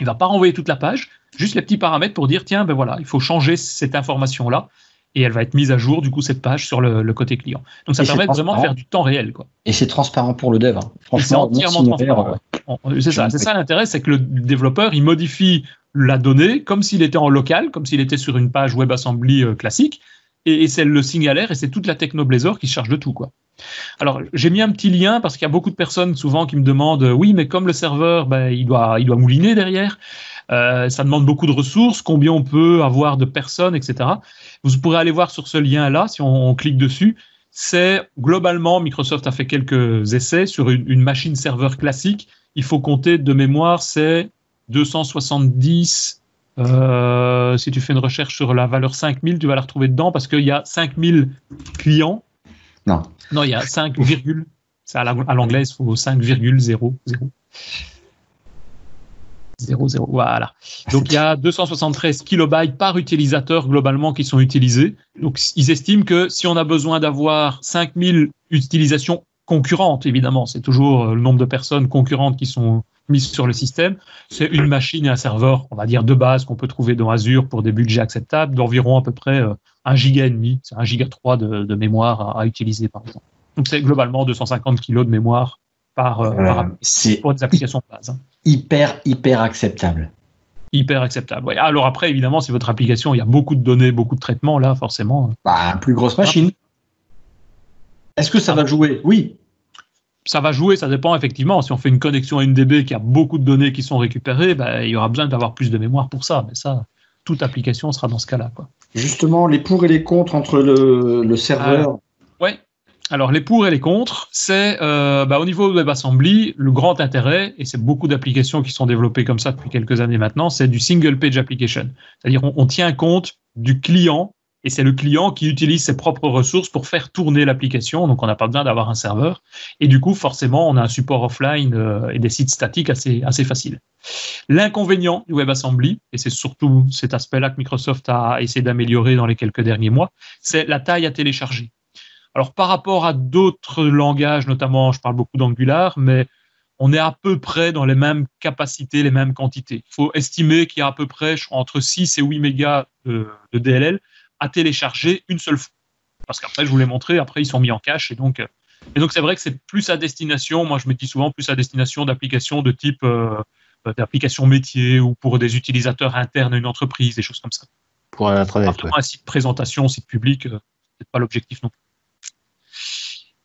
A: Il va pas renvoyer toute la page, juste les petits paramètres pour dire tiens, ben voilà, il faut changer cette information-là et elle va être mise à jour du coup cette page sur le, côté client. Donc ça permet vraiment de faire du temps réel quoi.
B: Et c'est transparent pour le dev. Hein.
A: Franchement, c'est entièrement transparent. Euh, c'est ça, ça l'intérêt, c'est que le développeur il modifie la donnée comme s'il était en local, comme s'il était sur une page WebAssembly euh, classique, et, c'est le signalaire et c'est toute la techno Blazor qui se charge de tout quoi. Alors j'ai mis un petit lien parce qu'il y a beaucoup de personnes souvent qui me demandent oui mais comme le serveur ben, il doit il doit mouliner derrière. Euh, ça demande beaucoup de ressources, combien on peut avoir de personnes, etc. Vous pourrez aller voir sur ce lien-là, si on, clique dessus. C'est globalement, Microsoft a fait quelques essais sur une, machine serveur classique. Il faut compter de mémoire, c'est 270. Euh, si tu fais une recherche sur la valeur 5000, tu vas la retrouver dedans parce qu'il y a 5000 clients.
B: Non.
A: Non, il y a 5, c'est à l'anglaise, il faut 5,00. 0, 0, voilà. Donc il y a 273 kilobytes par utilisateur globalement qui sont utilisés. Donc ils estiment que si on a besoin d'avoir 5000 utilisations concurrentes, évidemment, c'est toujours euh, le nombre de personnes concurrentes qui sont mises sur le système, c'est une machine et un serveur, on va dire de base qu'on peut trouver dans Azure pour des budgets acceptables d'environ à peu près 1 euh, giga et demi, c'est 1 giga 3 de, mémoire à, utiliser par exemple. Donc c'est globalement 250 kilos de mémoire par, euh, par pour des applications de base. Hein
B: hyper, hyper acceptable.
A: Hyper acceptable. Ouais. Alors après, évidemment, si votre application, il y a beaucoup de données, beaucoup de traitements, là, forcément.
B: Bah, plus grosse machine. Est-ce que ça va jouer? Oui.
A: Ça va jouer, ça dépend effectivement. Si on fait une connexion à une DB qui a beaucoup de données qui sont récupérées, bah, il y aura besoin d'avoir plus de mémoire pour ça. Mais ça, toute application sera dans ce cas-là.
B: Justement, les pour et les contre entre le, serveur.
A: Alors les pour et les contre, c'est euh, bah, au niveau de WebAssembly, le grand intérêt, et c'est beaucoup d'applications qui sont développées comme ça depuis quelques années maintenant, c'est du single page application. C'est-à-dire on, tient compte du client et c'est le client qui utilise ses propres ressources pour faire tourner l'application. Donc on n'a pas besoin d'avoir un serveur. Et du coup, forcément, on a un support offline euh, et des sites statiques assez, assez faciles. L'inconvénient du WebAssembly, et c'est surtout cet aspect-là que Microsoft a essayé d'améliorer dans les quelques derniers mois, c'est la taille à télécharger. Alors par rapport à d'autres langages, notamment, je parle beaucoup d'Angular, mais on est à peu près dans les mêmes capacités, les mêmes quantités. Il faut estimer qu'il y a à peu près entre 6 et 8 mégas de, DLL à télécharger une seule fois. Parce qu'après, je vous l'ai montré, après, ils sont mis en cache. Et donc, et donc c'est vrai que c'est plus à destination, moi je me dis souvent plus à destination d'applications de type euh, d'applications métiers ou pour des utilisateurs internes à une entreprise, des choses comme ça.
C: Pour un intranet.
A: Un site présentation, site public, euh, c'est pas l'objectif non plus.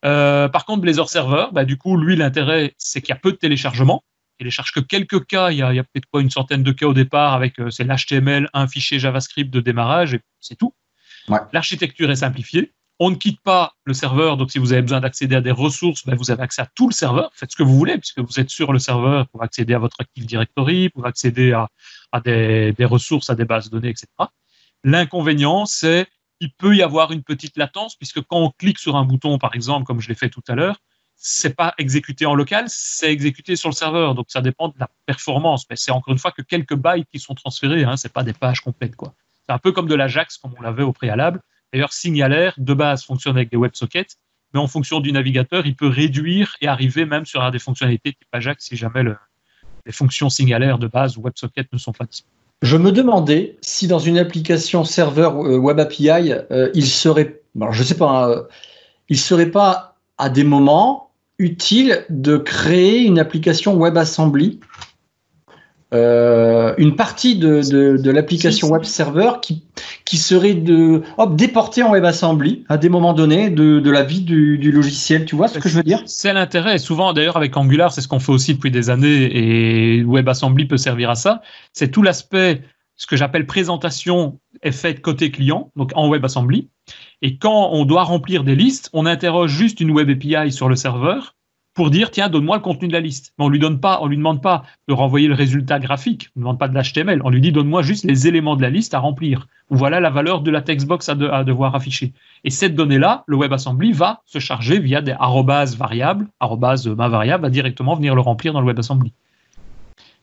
A: Euh, par contre, Blazor Server, bah, du coup, lui, l'intérêt, c'est qu'il y a peu de téléchargement. Il ne charge que quelques cas. Il y a, peut-être quoi une centaine de cas au départ avec euh, c'est l'HTML, un fichier JavaScript de démarrage et c'est tout. L'architecture est simplifiée. On ne quitte pas le serveur, donc si vous avez besoin d'accéder à des ressources, bah, vous avez accès à tout le serveur. Faites ce que vous voulez, puisque vous êtes sur le serveur pour accéder à votre Active Directory, pour accéder à, des, des ressources, à des bases de données, etc. L'inconvénient, c'est il peut y avoir une petite latence, puisque quand on clique sur un bouton, par exemple, comme je l'ai fait tout à l'heure, c'est pas exécuté en local, c'est exécuté sur le serveur. Donc ça dépend de la performance. Mais c'est encore une fois que quelques bytes qui sont transférés. Hein, c'est pas des pages complètes quoi. C'est un peu comme de l'Ajax comme on l'avait au préalable. D'ailleurs, Signalair de base fonctionne avec des WebSockets, mais en fonction du navigateur, il peut réduire et arriver même sur des fonctionnalités type Ajax si jamais les fonctions Signalair de base ou WebSocket ne sont pas disponibles.
B: Je me demandais si dans une application serveur euh, Web API, euh, il serait, je sais pas, euh, il serait pas à des moments utile de créer une application WebAssembly, euh, une partie de, de, l'application web server qui, qui serait de, hop, déportée en WebAssembly à des moments donnés de, de la vie du, du, logiciel. Tu vois ce que je veux dire?
A: C'est l'intérêt. Souvent, d'ailleurs, avec Angular, c'est ce qu'on fait aussi depuis des années et WebAssembly peut servir à ça. C'est tout l'aspect, ce que j'appelle présentation est faite côté client, donc en WebAssembly. Et quand on doit remplir des listes, on interroge juste une Web API sur le serveur pour dire tiens donne-moi le contenu de la liste. Mais on lui donne pas, on lui demande pas de renvoyer le résultat graphique, on ne demande pas de l'HTML, on lui dit donne-moi juste les éléments de la liste à remplir. Ou voilà la valeur de la textbox à, à devoir afficher. Et cette donnée-là, le WebAssembly va se charger via des arrobases variables, arrobase ma variable va directement venir le remplir dans le WebAssembly.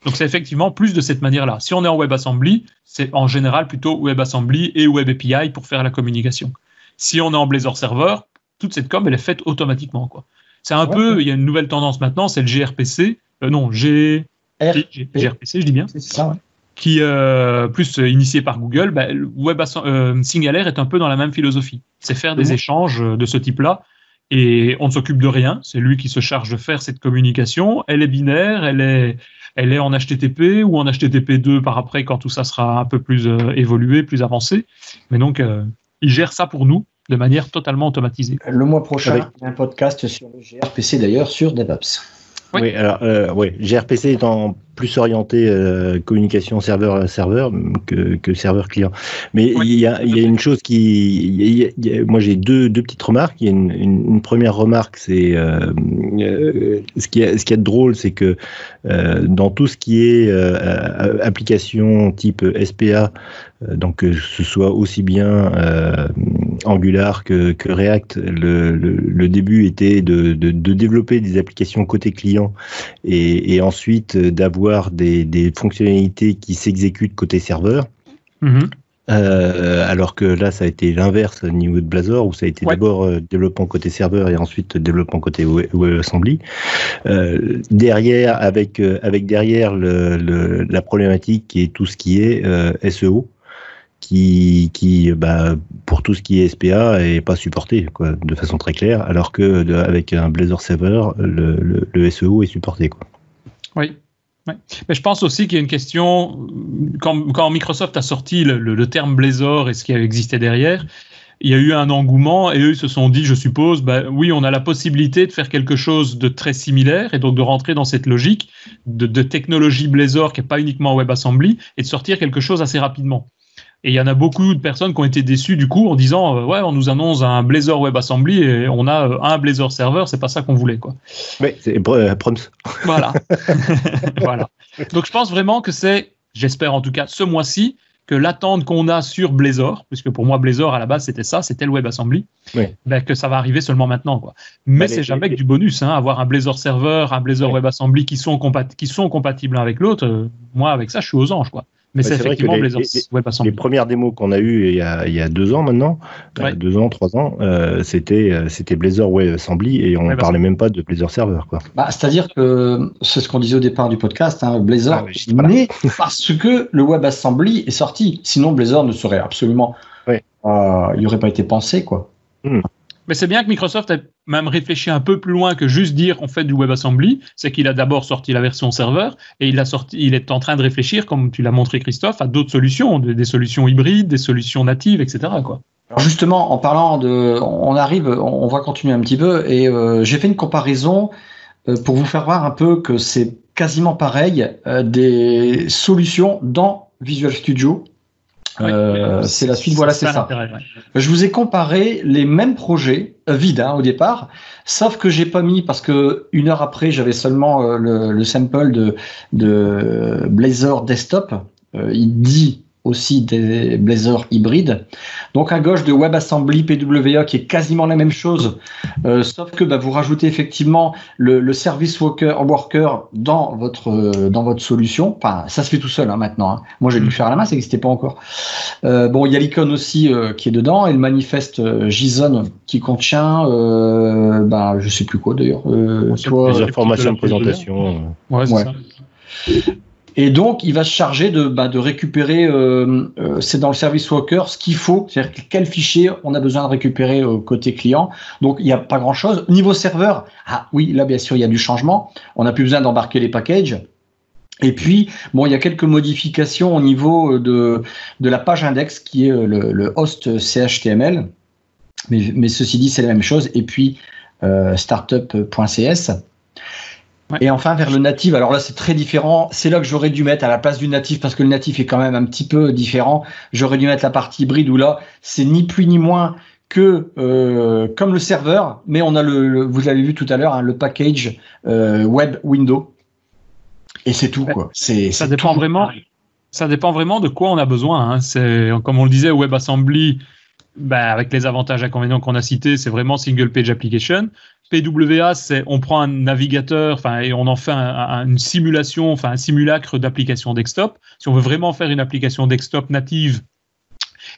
A: Donc c'est effectivement plus de cette manière-là. Si on est en WebAssembly, c'est en général plutôt WebAssembly et Web API pour faire la communication. Si on est en Blazor Server, toute cette com, elle est faite automatiquement. Quoi. C'est un peu, il y a une nouvelle tendance maintenant, c'est le GRPC. Euh, non, G... GRPC, je dis bien. C'est ça, ouais. Qui, euh, plus euh, initié par Google, bah, Web euh, est un peu dans la même philosophie. C'est faire des échanges de ce type-là. Et on ne s'occupe de rien. C'est lui qui se charge de faire cette communication. Elle est binaire, elle est, elle est en HTTP ou en HTTP2 par après quand tout ça sera un peu plus évolué, plus avancé. Mais donc, il gère ça pour nous de manière totalement automatisée.
B: Le mois prochain, il y a un podcast sur le gRPC d'ailleurs sur DevOps.
C: Oui, alors euh, oui, gRPC étant plus orienté euh, communication serveur-serveur que, que serveur-client. Mais il y, a, y, a, une chose qui, moi j'ai deux, deux petites remarques. Il y a une, une, première remarque, c'est euh, euh, ce qui est ce qui est drôle, c'est que euh, dans tout ce qui est application type SPA, donc que ce soit aussi bien Angular que, que React, le, le, le, début était de, de, de, développer des applications côté client et, et ensuite d'avoir des, fonctionnalités qui s'exécutent côté serveur. Mhm. Euh, alors que là, ça a été l'inverse au niveau de Blazor, où ça a été d'abord euh, développement côté serveur et ensuite développement côté WebAssembly. Euh, derrière, avec avec derrière le, la problématique qui est tout ce qui est SEO, qui, qui bah, pour tout ce qui est SPA est pas supporté quoi, de façon très claire, alors que avec un Blazor Server, le, le, SEO est supporté quoi.
A: Oui, mais je pense aussi qu'il y a une question, quand, quand Microsoft a sorti le, le, terme Blazor et ce qui existait derrière, il y a eu un engouement et eux se sont dit, je suppose, bah, oui, on a la possibilité de faire quelque chose de très similaire et donc de rentrer dans cette logique de, de technologie Blazor qui n'est pas uniquement WebAssembly et de sortir quelque chose assez rapidement. Et il y en a beaucoup de personnes qui ont été déçues du coup en disant euh, ouais on nous annonce un Blazor WebAssembly et on a euh, un Blazor server, c'est pas ça qu'on voulait quoi.
C: Oui, c'est euh, Proms.
A: Voilà. voilà. Donc je pense vraiment que c'est, j'espère en tout cas ce mois-ci, que l'attente qu'on a sur Blazor, puisque pour moi Blazor à la base c'était ça, c'était le WebAssembly, oui. ben, que ça va arriver seulement maintenant. Quoi. Mais c'est jamais que du bonus, hein, avoir un Blazor serveur, un Blazor WebAssembly qui sont, qui sont compatibles avec l'autre, moi avec ça je suis aux anges. quoi. Mais c'est effectivement
C: les, les, premières démos qu'on a eues il y a, il y a, deux ans maintenant, euh, deux ans, trois ans, euh, c'était euh, c'était Blazor WebAssembly et on ne parlait même pas de Blazor Server.
B: Bah, C'est-à-dire que c'est ce qu'on disait au départ du podcast, hein, Blazor ah, est parce que le WebAssembly est sorti. Sinon, Blazor ne serait absolument. il n'y aurait pas été pensé. quoi.
A: Hmm. Mais c'est bien que Microsoft ait même réfléchi un peu plus loin que juste dire on fait du WebAssembly. C'est qu'il a d'abord sorti la version serveur et il, sorti, il est en train de réfléchir, comme tu l'as montré Christophe, à d'autres solutions, des solutions hybrides, des solutions natives, etc. Quoi.
B: Alors justement, en parlant de, on arrive, on va continuer un petit peu et euh, j'ai fait une comparaison euh, pour vous faire voir un peu que c'est quasiment pareil euh, des solutions dans Visual Studio euh, c'est la suite, voilà, c'est ça. Je vous ai comparé les mêmes projets euh, vides hein, au départ, sauf que j'ai pas mis parce que une heure après j'avais seulement euh, le, le, sample de, de Blazor Desktop. il dit aussi des Blazor hybrides. Donc à gauche de WebAssembly PWA qui est quasiment la même chose, euh, sauf que bah, vous rajoutez effectivement le, service worker, worker dans votre euh, dans votre solution. Enfin, ça se fait tout seul hein, maintenant. Hein. Moi, j'ai dû le faire à la main, ça n'existait pas encore. Euh, bon, il y a l'icône aussi qui est dedans et le manifeste JSON qui contient, bah, je sais plus quoi d'ailleurs.
C: les informations de présentation.
A: Ouais, c'est ça.
B: Et donc, il va se charger de, bah, récupérer, euh, euh, c'est dans le service worker, ce qu'il faut, c'est-à-dire quel fichier on a besoin de récupérer au côté client. Donc, il n'y a pas grand-chose. Niveau serveur, ah oui, là, bien sûr, il y a du changement. On n'a plus besoin d'embarquer les packages. Et puis, bon, il y a quelques modifications au niveau de, la page index qui est le, host CHTML. Mais, mais, ceci dit, c'est la même chose. Et puis, euh, Et enfin, vers le natif, alors là, c'est très différent. C'est là que j'aurais dû mettre à la place du natif, parce que le natif est quand même un petit peu différent. J'aurais dû mettre la partie hybride où là, c'est ni plus ni moins que euh, comme le serveur, mais on a le, vous l'avez vu tout à l'heure, hein, le package euh, web window. Et c'est tout, quoi. C'est,
A: ça dépend vraiment. Ça dépend vraiment de quoi on a besoin. Hein. C'est comme on le disait, WebAssembly, bah, avec les avantages et inconvénients qu'on a cités, c'est vraiment single page application. PWA, c'est on prend un navigateur, et on en fait une simulation, enfin un simulacre d'application desktop. Si on veut vraiment faire une application desktop native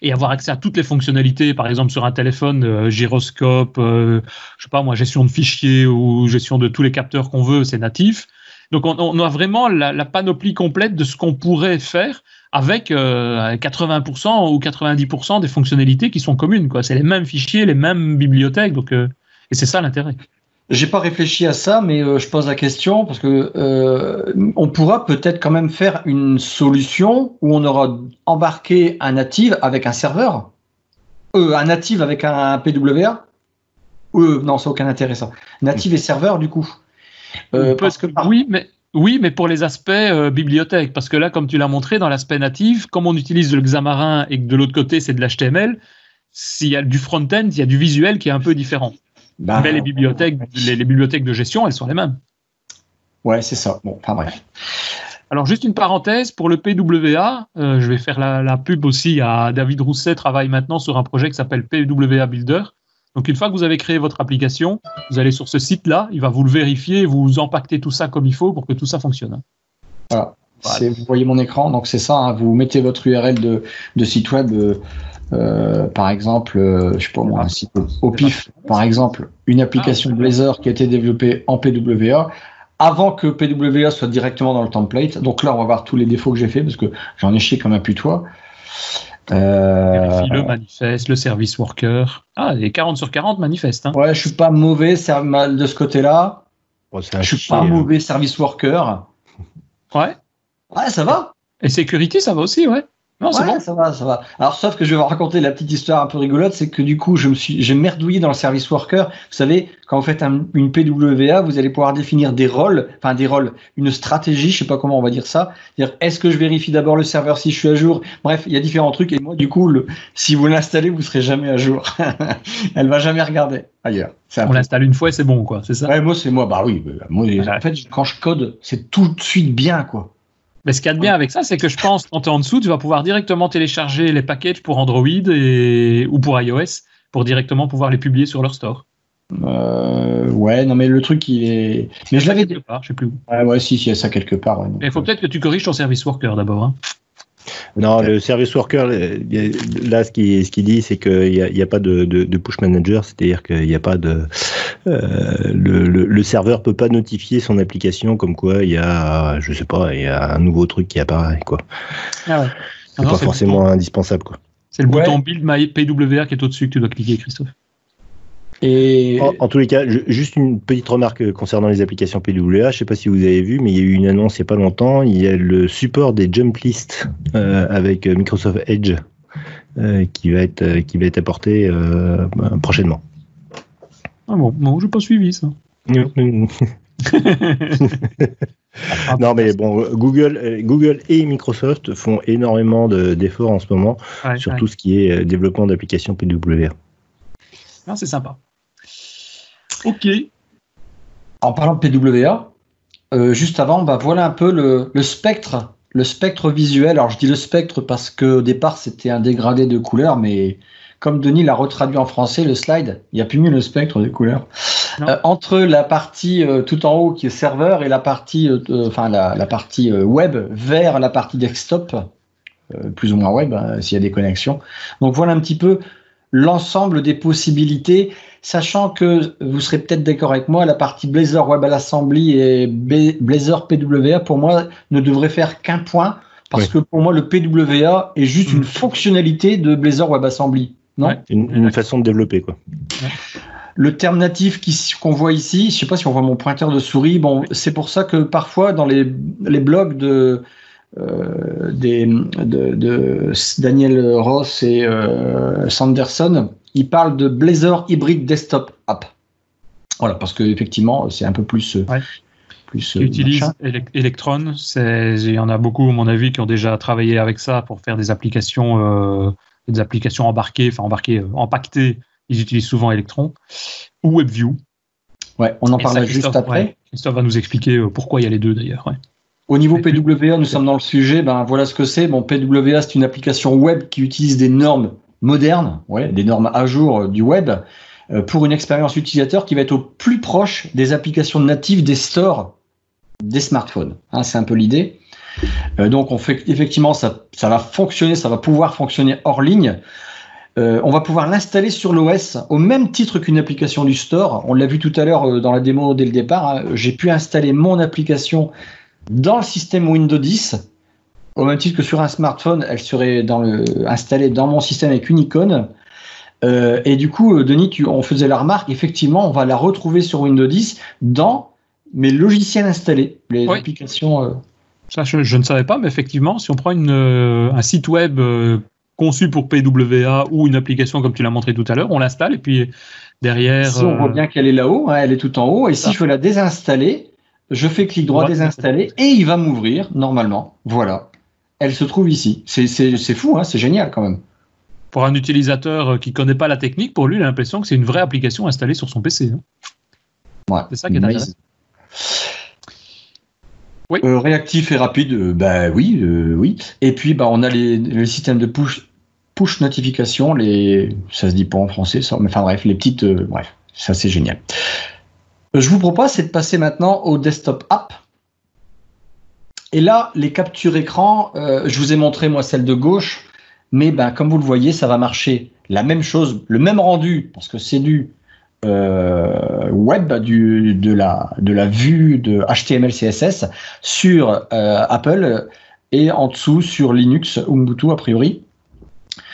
A: et avoir accès à toutes les fonctionnalités, par exemple sur un téléphone, euh, gyroscope, euh, je sais pas moi, gestion de fichiers ou gestion de tous les capteurs qu'on veut, c'est natif. Donc on, a vraiment la, panoplie complète de ce qu'on pourrait faire avec 80% euh, ou 90% des fonctionnalités qui sont communes. Quoi. C'est les mêmes fichiers, les mêmes bibliothèques. Donc et c'est ça l'intérêt.
B: J'ai pas réfléchi à ça, mais euh, je pose la question parce que euh, on pourra peut-être quand même faire une solution où on aura embarqué un native avec un serveur, euh, un native avec un PWA. Euh, non, ça n'a aucun intérêt ça. Native et serveur du coup.
A: parce que oui, mais oui, mais pour les aspects bibliothèque, parce que là, comme tu l'as montré dans l'aspect native, comme on utilise le Xamarin et que de l'autre côté c'est de l'HTML, s'il y a du front-end, il y a du visuel qui est un peu différent. Bah, mais les bibliothèques, les, bibliothèques de gestion, elles sont les mêmes.
B: Ouais, c'est ça. Bon, enfin bref.
A: Alors juste une parenthèse pour le PWA, euh, je vais faire la, pub aussi à David Rousset travaille maintenant sur un projet qui s'appelle PWA Builder. Donc une fois que vous avez créé votre application, vous allez sur ce site-là, il va vous le vérifier, vous empaquetez tout ça comme il faut pour que tout ça fonctionne.
B: Voilà. Vous voyez mon écran, donc c'est ça. Hein. vous mettez votre URL de, de site web. Euh, euh, par exemple, euh, je sais pas moi, un site au pif, par exemple, une application Blazor qui a été développée en PWA avant que PWA soit directement dans le template. Donc là, on va voir tous les défauts que j'ai fait parce que j'en ai chié comme un putois.
A: Euh... Le manifeste, le service worker. Ah, les 40 sur 40 manifestes. Hein.
B: Ouais, je suis pas mauvais de ce côté-là. je suis pas hein. mauvais service worker.
A: Ouais.
B: Ouais, ça va.
A: Et sécurité, ça va aussi, ouais.
B: Non, c'est bon. Ça va, ça va. Alors, sauf que je vais vous raconter la petite histoire un peu rigolote, c'est que du coup, je me suis, j'ai merdouillé dans le service worker. Vous savez, quand vous faites une PWA, vous allez pouvoir définir des rôles, enfin des rôles, une stratégie, je sais pas comment on va dire ça. Dire, est-ce que je vérifie d'abord le serveur si je suis à jour? Bref, il y a différents trucs. Et moi, du coup, le, si vous l'installez, vous serez jamais à jour. Elle va jamais regarder ailleurs.
A: On l'installe une fois et c'est bon, quoi. C'est ça?
B: Ouais, moi, c'est moi. Bah oui. Bah, moi, en fait, quand je code, c'est tout de suite bien, quoi.
A: Mais ce qu'il y a de bien avec ça, c'est que je pense, quand tu es en dessous, tu vas pouvoir directement télécharger les packages pour Android et, ou pour iOS pour directement pouvoir les publier sur leur store.
B: Euh, ouais, non, mais le truc, il est. Mais je l'avais.
A: Quelque part, je sais plus
B: Ouais, ouais, si, il y a ça quelque part.
A: il faut peut-être que tu corriges ton service worker d'abord. Hein.
C: Non, le service worker, là, ce qu'il ce qui dit, c'est qu'il n'y a, y a, pas de, de, push manager, c'est-à-dire qu'il n'y a pas de. Euh, le, le, le, serveur peut pas notifier son application comme quoi il y a, je sais pas, il y a un nouveau truc qui apparaît, quoi. Ah ouais. C'est pas forcément indispensable, quoi.
A: C'est le bouton Build My PWA qui est au-dessus que tu dois cliquer, Christophe.
C: Et... En, tous les cas, juste une petite remarque concernant les applications PWA. Je ne sais pas si vous avez vu, mais il y a eu une annonce il n'y a pas longtemps. Il y a le support des jump lists euh, avec Microsoft Edge euh, qui, va être, qui va être apporté euh, prochainement.
A: Ah bon, non, je n'ai pas suivi ça.
C: non mais bon, Google, Google et Microsoft font énormément d'efforts en ce moment sur tout ce qui est développement d'applications PWA.
A: c'est sympa. Ok.
B: En parlant de PWA, euh, juste avant, bah, voilà un peu le, spectre le spectre visuel, alors je dis le spectre parce qu'au départ c'était un dégradé de couleurs, mais comme Denis l'a retraduit en français, le slide, il n'y a plus mieux le spectre des couleurs. Euh, entre la partie euh, tout en haut qui est serveur et la partie, enfin la, partie web vers la partie desktop, plus ou moins web hein, s'il y a des connexions. Donc voilà un petit peu l'ensemble des possibilités, sachant que vous serez peut-être d'accord avec moi, la partie Blazor Web Assembly et Blazor PWA pour moi ne devrait faire qu'un point. Parce que pour moi, le PWA est juste une mm. fonctionnalité de Blazor WebAssembly. Non
C: une, façon de développer. Quoi.
B: Le terme natif qu'on voit ici, je ne sais pas si on voit mon pointeur de souris, bon, c'est pour ça que parfois dans les, les blogs de, euh, des, de, Daniel Ross et euh, Sanderson, ils parlent de Blazor Hybrid Desktop App. Voilà, parce qu'effectivement, c'est un peu plus.
A: Euh, plus utilise Electron. Il y en a beaucoup, à mon avis, qui ont déjà travaillé avec ça pour faire des applications, des applications embarquées, enfin embarquées, empaquetées. Ils utilisent souvent Electron ou WebView.
B: Ouais, on en parlera juste après.
A: Christophe va nous expliquer pourquoi il y a les deux d'ailleurs. Ouais.
B: Au niveau PWA, nous sommes dans le sujet. Ben voilà ce que c'est. Bon, PWA, c'est une application web qui utilise des normes modernes, des normes à jour euh, du web, euh, pour une expérience utilisateur qui va être au plus proche des applications natives des stores des smartphones. Hein, c'est un peu l'idée. Euh, donc, on fait effectivement, ça, ça va fonctionner, ça va pouvoir fonctionner hors ligne. on va pouvoir l'installer sur l'OS au même titre qu'une application du store. On l'a vu tout à l'heure dans la démo dès le départ. Hein. J'ai pu installer mon application dans le système Windows 10, au même titre que sur un smartphone, elle serait dans le, installée dans mon système avec une icône. Euh, et du coup, euh, Denis, on faisait la remarque, effectivement, on va la retrouver sur Windows 10 dans mes logiciels installés, les applications. Euh.
A: Ça, je, ne savais pas, mais effectivement, si on prend une, un site web conçu pour PWA ou une application comme tu l'as montré tout à l'heure, on l'installe et puis derrière.
B: Si on voit bien qu'elle est là-haut, hein, elle est tout en haut, et si je veux la désinstaller, je fais clic droit désinstaller et il va m'ouvrir normalement. Voilà. Elle se trouve ici. C'est fou, hein, c'est génial quand même.
A: Pour un utilisateur qui ne connaît pas la technique, pour lui, il a l'impression que c'est une vraie application installée sur son PC.
B: Hein. C'est ça qui est intéressant. Oui. Euh, réactif et rapide, euh, bah oui, euh, oui. Et puis bah on a les, systèmes de push push notification, les ça se dit pas en français, ça, mais enfin bref, les petites, bref, ça c'est génial. Je vous propose, c'est de passer maintenant au desktop app. Et là, les captures écran, euh, je vous ai montré moi celle de gauche, mais ben, comme vous le voyez, ça va marcher. La même chose, le même rendu, parce que c'est du euh, web, du, de, la, de la vue de HTML, CSS sur euh, Apple et en dessous sur Linux, Ubuntu a priori.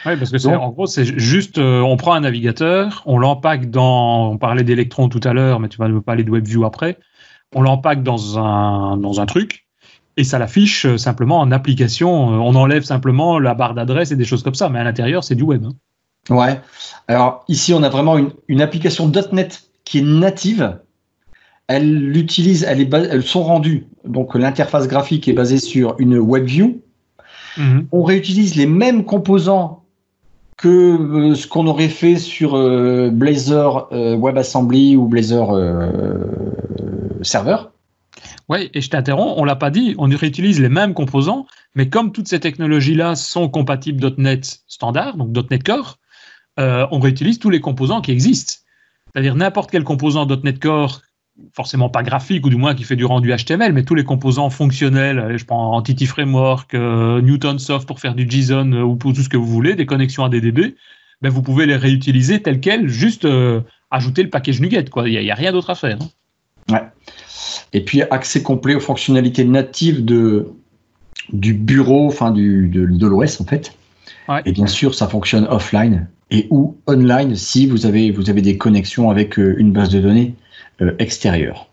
A: Oui, parce que c'est en gros, c'est juste, euh, on prend un navigateur, on l'empaque dans, on parlait d'électron tout à l'heure, mais tu vas me parler de WebView après, on l'empaque dans un, dans un truc, et ça l'affiche euh, simplement en application. Euh, on enlève simplement la barre d'adresse et des choses comme ça, mais à l'intérieur, c'est du web. Hein.
B: Ouais. Alors ici, on a vraiment une, une application .NET qui est native. Elle l'utilise, elle est, elles sont rendues. Donc l'interface graphique est basée sur une WebView. Mhm. On réutilise les mêmes composants que euh, ce qu'on aurait fait sur euh, Blazor euh, WebAssembly ou Blazor Server.
A: Oui, et je t'interromps, on l'a pas dit, on réutilise les mêmes composants, mais comme toutes ces technologies-là sont compatibles .NET standard, donc .NET Core, on réutilise tous les composants qui existent. C'est-à-dire n'importe quel composant .NET Core forcément pas graphique ou du moins qui fait du rendu HTML, mais tous les composants fonctionnels, je prends Entity Framework, euh, Newton Soft pour faire du JSON euh, ou pour tout ce que vous voulez, des connexions à DDB, ben vous pouvez les réutiliser tels quels, juste euh, ajouter le package NuGet. Quoi. Il n'y a, rien d'autre à faire.
B: Hein. Et puis accès complet aux fonctionnalités natives de, du bureau, enfin du, de, de l'OS en fait. Et bien sûr, ça fonctionne offline et ou online si vous avez, vous avez des connexions avec une base de données euh, extérieur.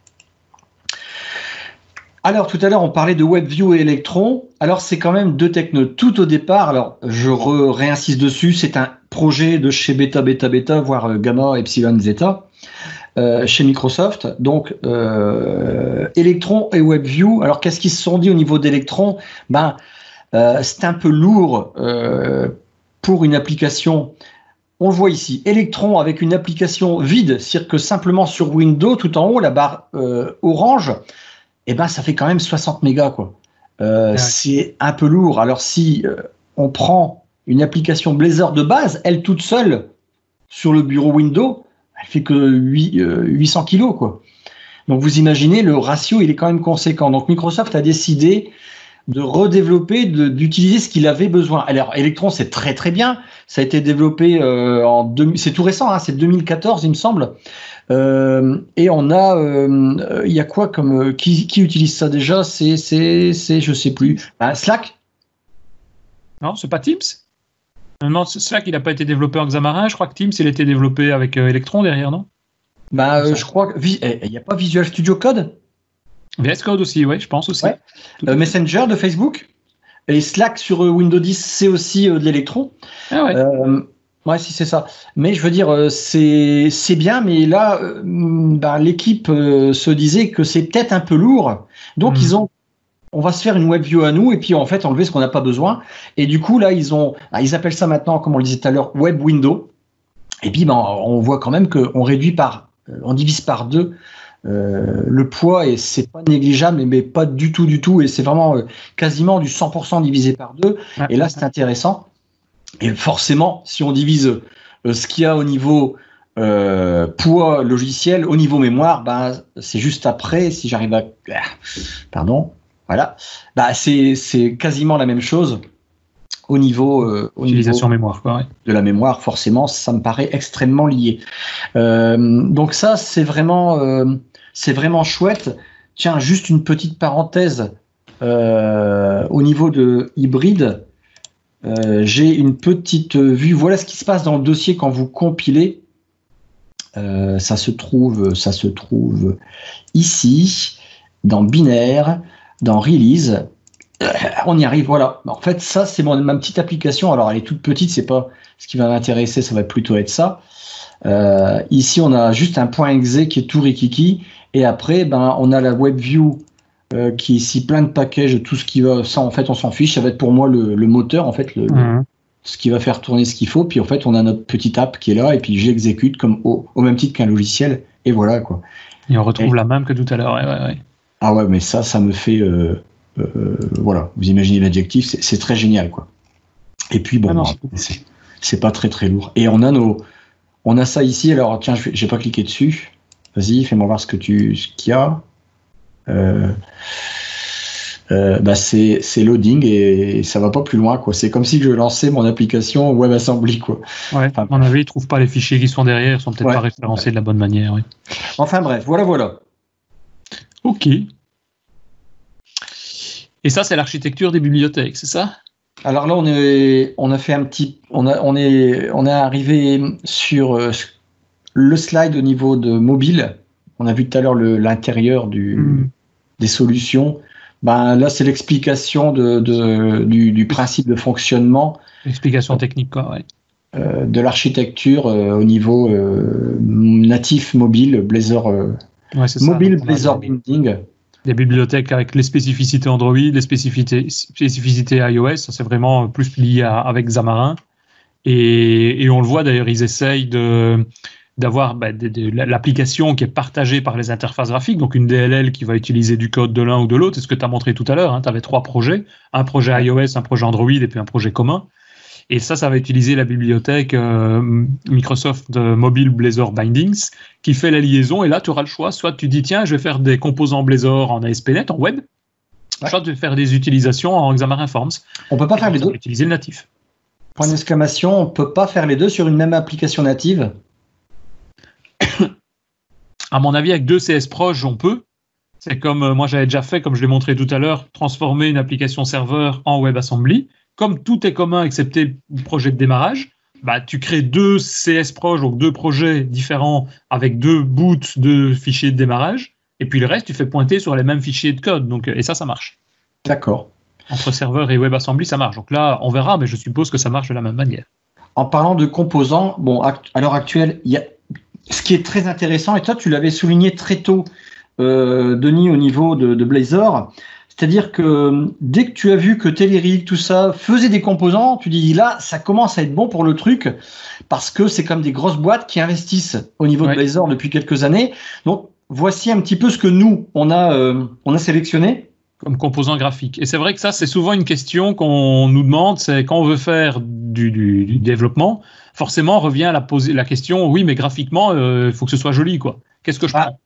B: Alors tout à l'heure on parlait de WebView et Electron. Alors c'est quand même deux technos. Tout au départ, alors je réinsiste dessus, c'est un projet de chez Beta Beta Beta, voire euh, Gamma Epsilon Zeta. Euh, chez Microsoft. Donc, Electron et WebView. Alors, qu'est-ce qu'ils se sont dit au niveau d'Electron? Ben, c'est un peu lourd pour une application on le voit ici, Electron avec une application vide, c'est-à-dire que simplement sur Windows, tout en haut, la barre euh, orange, eh ben, ça fait quand même 60 mégas. Quoi. euh, c'est un peu lourd. Alors si euh, on prend une application Blazor de base, elle toute seule sur le bureau Windows, elle fait que 800 kilos quoi. Donc vous imaginez le ratio, il est quand même conséquent. Donc Microsoft a décidé de redévelopper, d'utiliser ce qu'il avait besoin. Alors Electron, c'est très très bien. Ça a été développé euh, en c'est tout récent, hein, c'est 2014 il me semble. Euh, et on a, euh, il y a quoi comme qui, utilise ça déjà? C'est c'est c'est je sais plus. Ah, Slack
A: Non, c'est pas Teams? Non, Slack il n'a pas été développé en Xamarin. Je crois que Teams il a été développé avec Electron derrière, non?
B: Bah je crois eh, il n'y a pas Visual Studio Code?
A: VS Code aussi, oui, je pense aussi.
B: Euh, Messenger de Facebook et Slack sur euh, Windows 10, c'est aussi euh, de l'électron. Ah ouais. ouais, si c'est ça. Mais je veux dire, c'est c'est bien, mais là, bah, l'équipe se disait que c'est peut-être un peu lourd. Donc hmm. ils ont on va se faire une web view à nous et puis en fait enlever ce qu'on n'a pas besoin. Et du coup là ils ont, ah, ils appellent ça maintenant, comme on le disait tout à l'heure, web window. Et puis ben, on voit quand même qu'on réduit par, on divise par deux euh, le poids et c'est pas négligeable mais pas du tout du tout. Et c'est vraiment euh, quasiment du 100% divisé par deux. Et là c'est intéressant. Et forcément si on divise euh, ce qu'il y a au niveau poids logiciel au niveau mémoire ben c'est juste après si j'arrive à ah, pardon voilà bah c'est c'est quasiment la même chose au niveau,
A: euh, utilisation mémoire quoi,
B: de la mémoire forcément ça me paraît extrêmement lié donc ça c'est vraiment c'est vraiment chouette. Tiens, juste une petite parenthèse. Euh, au niveau de hybride, euh, j'ai une petite vue. Voilà ce qui se passe dans le dossier quand vous compilez. Euh, ça se trouve, ça se trouve ici, dans binaire, dans release. On y arrive, voilà. En fait, ça, c'est ma petite application. Alors, elle est toute petite, c'est pas ce qui va m'intéresser, ça va plutôt être ça. ici, on a juste un point exe qui est tout rikiki et après, ben, on a la WebView euh, qui est ici plein de packages, tout ce qui va, ça en fait on s'en fiche, ça va être pour moi le, moteur en fait, le, mhm. ce qui va faire tourner ce qu'il faut. Puis en fait on a notre petite app qui est là et puis j'exécute comme au, même titre qu'un logiciel et voilà quoi.
A: Et on retrouve la même que tout à l'heure. Ouais, ouais,
B: Ah ouais, mais ça, ça me fait, euh, euh, voilà, vous imaginez l'adjectif, c'est très génial quoi. Et puis bon, ah c'est pas très très lourd. Et on a nos, on a ça ici. Alors tiens, je vais pas cliquer dessus. Vas-y, fais-moi voir ce que tu, ce qu'il y a. Euh, euh, bah c'est, loading et ça va pas plus loin quoi. C'est comme si je lançais mon application WebAssembly quoi.
A: Ouais. Enfin, mon avis, ils trouvent pas les fichiers qui sont derrière, ils sont peut-être pas référencés de la bonne manière.
B: Enfin bref, voilà voilà.
A: Ok. Et ça, c'est l'architecture des bibliothèques, c'est ça?
B: Alors là, on est, on a fait un petit, on a, on est, on est arrivé sur euh, le slide au niveau de mobile, on a vu tout à l'heure l'intérieur mm. des solutions. Ben, là, c'est l'explication de, du, principe de fonctionnement.
A: L'explication technique, quoi,
B: euh, de l'architecture euh, au niveau euh, natif mobile, Blazor, mobile Blazor Binding.
A: Des bibliothèques avec les spécificités Android, les spécificités, spécificités iOS, c'est vraiment plus lié avec Xamarin. Et, et on le voit d'ailleurs, ils essayent de, d'avoir bah, l'application qui est partagée par les interfaces graphiques, donc une DLL qui va utiliser du code de l'un ou de l'autre. C'est ce que tu as montré tout à l'heure. Hein. Tu avais trois projets, un projet iOS, un projet Android et puis un projet commun. Et ça, ça va utiliser la bibliothèque euh, Microsoft Mobile Blazor Bindings qui fait la liaison. Et là, tu auras le choix. Soit tu dis, tiens, je vais faire des composants Blazor en ASP.NET, en web. Soit tu vais faire des utilisations en Xamarin Forms.
B: On peut pas faire les deux.
A: Utiliser le natif.
B: Point d'exclamation, on peut pas faire les deux sur une même application native
A: à mon avis, avec deux CS proches, on peut. C'est comme euh, moi j'avais déjà fait, comme je l'ai montré tout à l'heure, transformer une application serveur en WebAssembly. Comme tout est commun excepté le projet de démarrage, bah, tu crées deux CS proches, donc deux projets différents avec deux boots de fichiers de démarrage. Et puis le reste, tu fais pointer sur les mêmes fichiers de code. Donc, et ça, ça marche.
B: D'accord.
A: Entre serveur et WebAssembly, ça marche. Donc là, on verra, mais je suppose que ça marche de la même manière.
B: En parlant de composants, bon, à l'heure actuelle, il y a ce qui est très intéressant, et toi tu l'avais souligné très tôt, euh, Denis, au niveau de, de Blazor, c'est-à-dire que dès que tu as vu que Telerik, tout ça, faisait des composants, tu dis là, ça commence à être bon pour le truc, parce que c'est comme des grosses boîtes qui investissent au niveau de Blazor depuis quelques années. Donc voici un petit peu ce que nous, on a, euh, on a sélectionné
A: comme composant graphique. Et c'est vrai que ça, c'est souvent une question qu'on nous demande, c'est quand on veut faire du, du, du développement, forcément, on revient à la, poser, la question, oui, mais graphiquement, euh, il faut que ce soit joli, quoi. Qu'est-ce que je
B: Ah.
A: prends?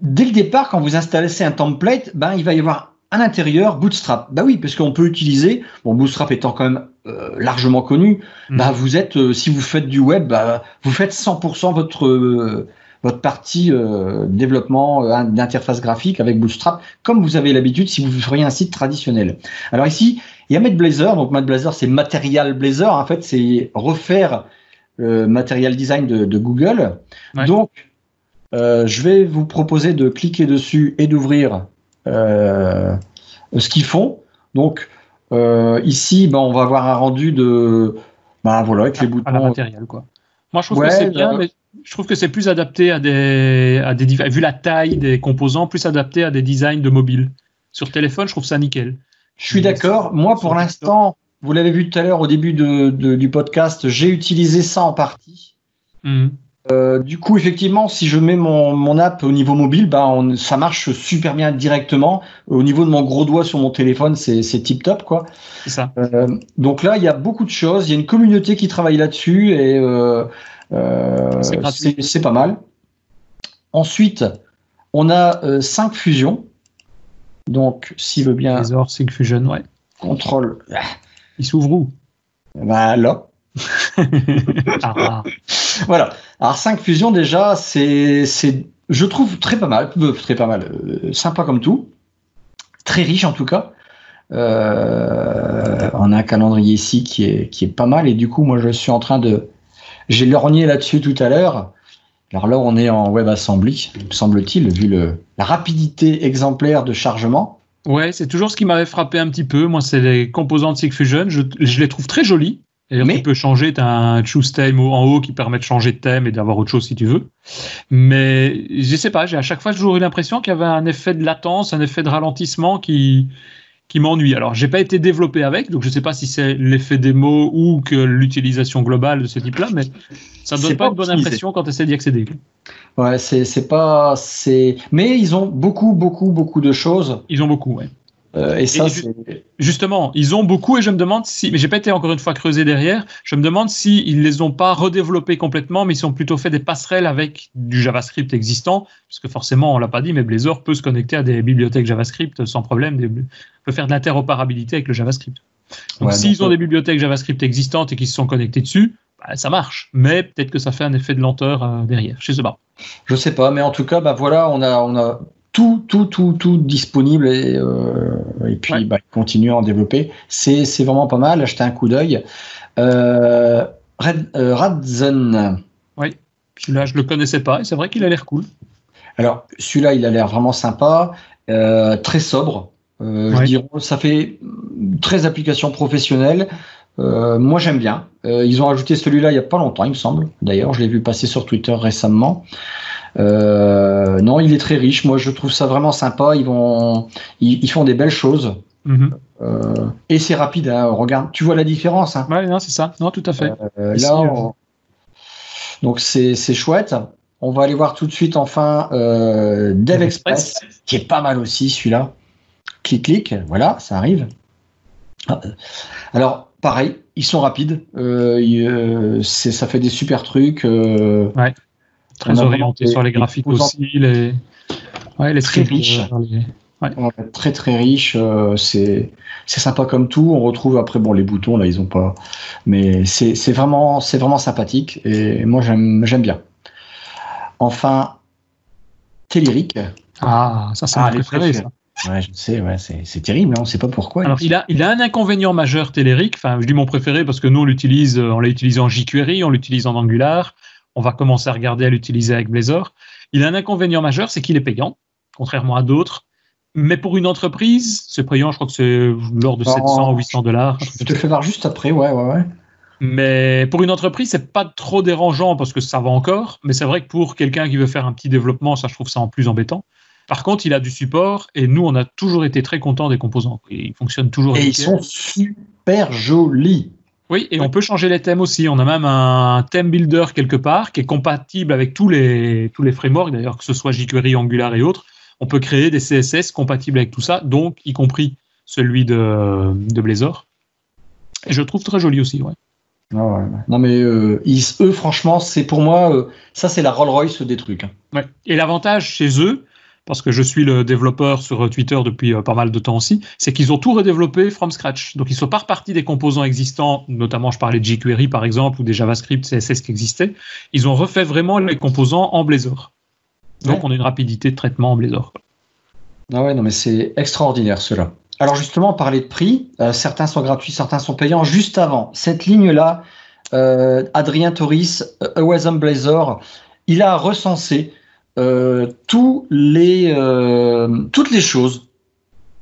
B: Dès le départ, quand vous installez un template, ben, il va y avoir à l'intérieur Bootstrap. Bah oui, parce qu'on peut utiliser, bon, Bootstrap étant quand même euh, largement connu, bah vous êtes, euh, si vous faites du web, bah, vous faites 100% votre euh, votre partie euh, développement euh, d'interface graphique avec Bootstrap, comme vous avez l'habitude si vous feriez un site traditionnel. Alors ici, il y a MadBlazer, donc MadBlazer c'est Material Blazer, en fait c'est refaire le Material Design de, de Google.
A: Ouais.
B: Donc, euh, je vais vous proposer de cliquer dessus et d'ouvrir euh, ce qu'ils font. Donc euh, ici, ben, on va avoir un rendu de, ben, voilà, avec les
A: à la
B: boutons.
A: matériel, quoi. Moi, je trouve
B: Ouais,
A: que c'est bien, mais je trouve que c'est plus adapté à des, à des, vu la taille des composants, plus adapté à des designs de mobile. Sur téléphone, je trouve ça nickel.
B: Je suis d'accord. Moi, pour l'instant, vous l'avez vu tout à l'heure au début de, de- du podcast, j'ai utilisé ça en partie.
A: Mhm.
B: Euh, du coup, effectivement, si je mets mon, mon app au niveau mobile, on- ça marche super bien directement. Au niveau de mon gros doigt sur mon téléphone, c'est tip top, quoi.
A: C'est ça.
B: Euh, donc là, il y a beaucoup de choses. Il y a une communauté qui travaille là-dessus et euh,
A: C'est
B: pas mal. Ensuite, on a euh, cinq fusions. Donc, s'il veut bien,
A: Trésor, Sync Fusion, ouais.
B: contrôle.
A: Il s'ouvre où?
B: Ben là.
A: ah,
B: Voilà. Alors, cinq fusions, déjà, c'est, je trouve très pas mal, euh, très pas mal, euh, sympa comme tout, très riche en tout cas. Euh, on a un calendrier ici qui est, qui est pas mal et du coup, moi, je suis en train de, j'ai lorgné là-dessus tout à l'heure. Alors là, on est en WebAssembly, semble-t-il, vu le, la rapidité exemplaire de chargement.
A: Ouais, c'est toujours ce qui m'avait frappé un petit peu. Moi, c'est les composants de Sync Fusion. Je, je les trouve très jolis.
B: Mais-
A: tu peux changer, tu as un choose theme en haut qui permet de changer de thème et d'avoir autre chose si tu veux. Mais je sais pas, j'ai à chaque fois toujours eu l'impression qu'il y avait un effet de latence, un effet de ralentissement qui, qui m'ennuie. Alors, j'ai pas été développé avec, donc je sais pas si c'est l'effet démo ou que l'utilisation globale de ce type-là, mais ça donne
B: C'est
A: pas,
B: pas
A: une bonne
B: optimisé.
A: impression quand tu essaies d'y accéder.
B: Ouais, c'est, c'est pas, c'est, mais ils ont beaucoup, beaucoup, beaucoup de choses.
A: Ils ont beaucoup, ouais.
B: Euh, et ça,
A: Justement, ils ont beaucoup et je me demande si, mais j'ai pas été encore une fois creusé derrière, je me demande si ils les ont pas redéveloppés complètement, mais ils ont plutôt fait des passerelles avec du JavaScript existant, puisque forcément, on l'a pas dit, mais Blazor peut se connecter à des bibliothèques JavaScript sans problème, des- peut faire de l'interopérabilité avec le JavaScript. Donc
B: Ouais,
A: s'ils
B: donc,
A: ont
B: euh,
A: des bibliothèques JavaScript existantes et qu'ils se sont connectés dessus, bah, ça marche, mais peut-être que ça fait un effet de lenteur euh, derrière, je sais pas.
B: Je sais pas, mais en tout cas, bah voilà, on a, on a tout, tout, tout, tout disponible et, euh, et puis
A: Ouais.
B: bah, continuer à en développer. C'est, c'est vraiment pas mal. Achetez un coup d'œil. Euh, Red, euh, Radzen.
A: Celui-là, je le connaissais pas et c'est vrai qu'il a l'air cool.
B: Alors, celui-là, il a l'air vraiment sympa, euh, très sobre. Euh, Je
A: Ouais.
B: dirais, ça fait très application professionnelle. Moi, j'aime bien. Ils ont ajouté celui-là il y a pas longtemps, il me semble. D'ailleurs, je l'ai vu passer sur Twitter récemment. Euh, non, il est très riche. Moi, je trouve ça vraiment sympa. Ils vont, ils, ils font des belles choses.
A: Mhm.
B: Euh, et c'est rapide. Hein. Regarde, tu vois la différence. Hein.
A: Ouais, non, c'est ça. Non, tout à fait.
B: Euh, là, on- donc c'est chouette. On va aller voir tout de suite enfin euh, Dev Express, qui est pas mal aussi celui-là. Clic clic, voilà, ça arrive. Ah, euh, Alors pareil, ils sont rapides. Euh, euh, ça fait des super trucs. euh,
A: Très orienté sur les graphiques aussi, les, ouais, les
B: Très riches.
A: euh, dans les-
B: Ouais, très très riche, euh, c'est sympa comme tout. On retrouve après bon les boutons là ils ont pas, mais c'est vraiment c'est vraiment sympathique et moi j'aime j'aime bien. Enfin, Téléric.
A: Ah, ça c'est
B: Ah,
A: mon préféré. ça.
B: Ouais, je sais, ouais, c'est terrible, hein, on sait pas pourquoi.
A: Alors, il a, il a un inconvénient majeur, Téléric. Enfin, je dis mon préféré parce que nous, on l'utilise, euh, on l'a utilisé en jQuery, on l'utilise en Angular. On va commencer à regarder à l'utiliser avec Blazor. Il a un inconvénient majeur, c'est qu'il est payant, contrairement à d'autres. Mais pour une entreprise, c'est payant, je crois que c'est l'ordre de
B: Oh,
A: 700 ou 800 dollars.
B: Je te fais voir juste après, ouais, ouais, ouais.
A: Mais pour une entreprise, c'est pas trop dérangeant parce que ça va encore. Mais c'est vrai que pour quelqu'un qui veut faire un petit développement, ça, je trouve ça en plus embêtant. Par contre, il a du support et nous, on a toujours été très contents des composants. Ils fonctionnent toujours.
B: Et ils sont super jolis.
A: Oui, et on peut changer les thèmes aussi. On a même un theme builder quelque part qui est compatible avec tous les, tous les frameworks, d'ailleurs, que ce soit jQuery, Angular et autres. on peut créer des CSS compatibles avec tout ça, donc y compris celui de, de Blazor. Et je le trouve très joli aussi, ouais.
B: Ah non mais euh, eux franchement c'est pour moi euh, ça c'est la Rolls Royce des trucs. Hein.
A: Ouais. Et l'avantage chez eux, parce que je suis le développeur sur Twitter depuis euh, pas mal de temps aussi, c'est qu'ils ont tout redéveloppé from scratch. Donc ils sont pas repartis des composants existants, notamment je parlais de jQuery par exemple ou des JavaScript, CSS qui existaient. Ils ont refait vraiment les composants en Blazor. Donc on a une rapidité de traitement en Blazor.
B: Ah ouais non mais c'est extraordinaire cela. Alors justement, parler de prix, euh, certains sont gratuits, certains sont payants. Juste avant, cette ligne-là, euh, Adrien Toris, Awesome Blazor, il a recensé tous les, toutes les choses,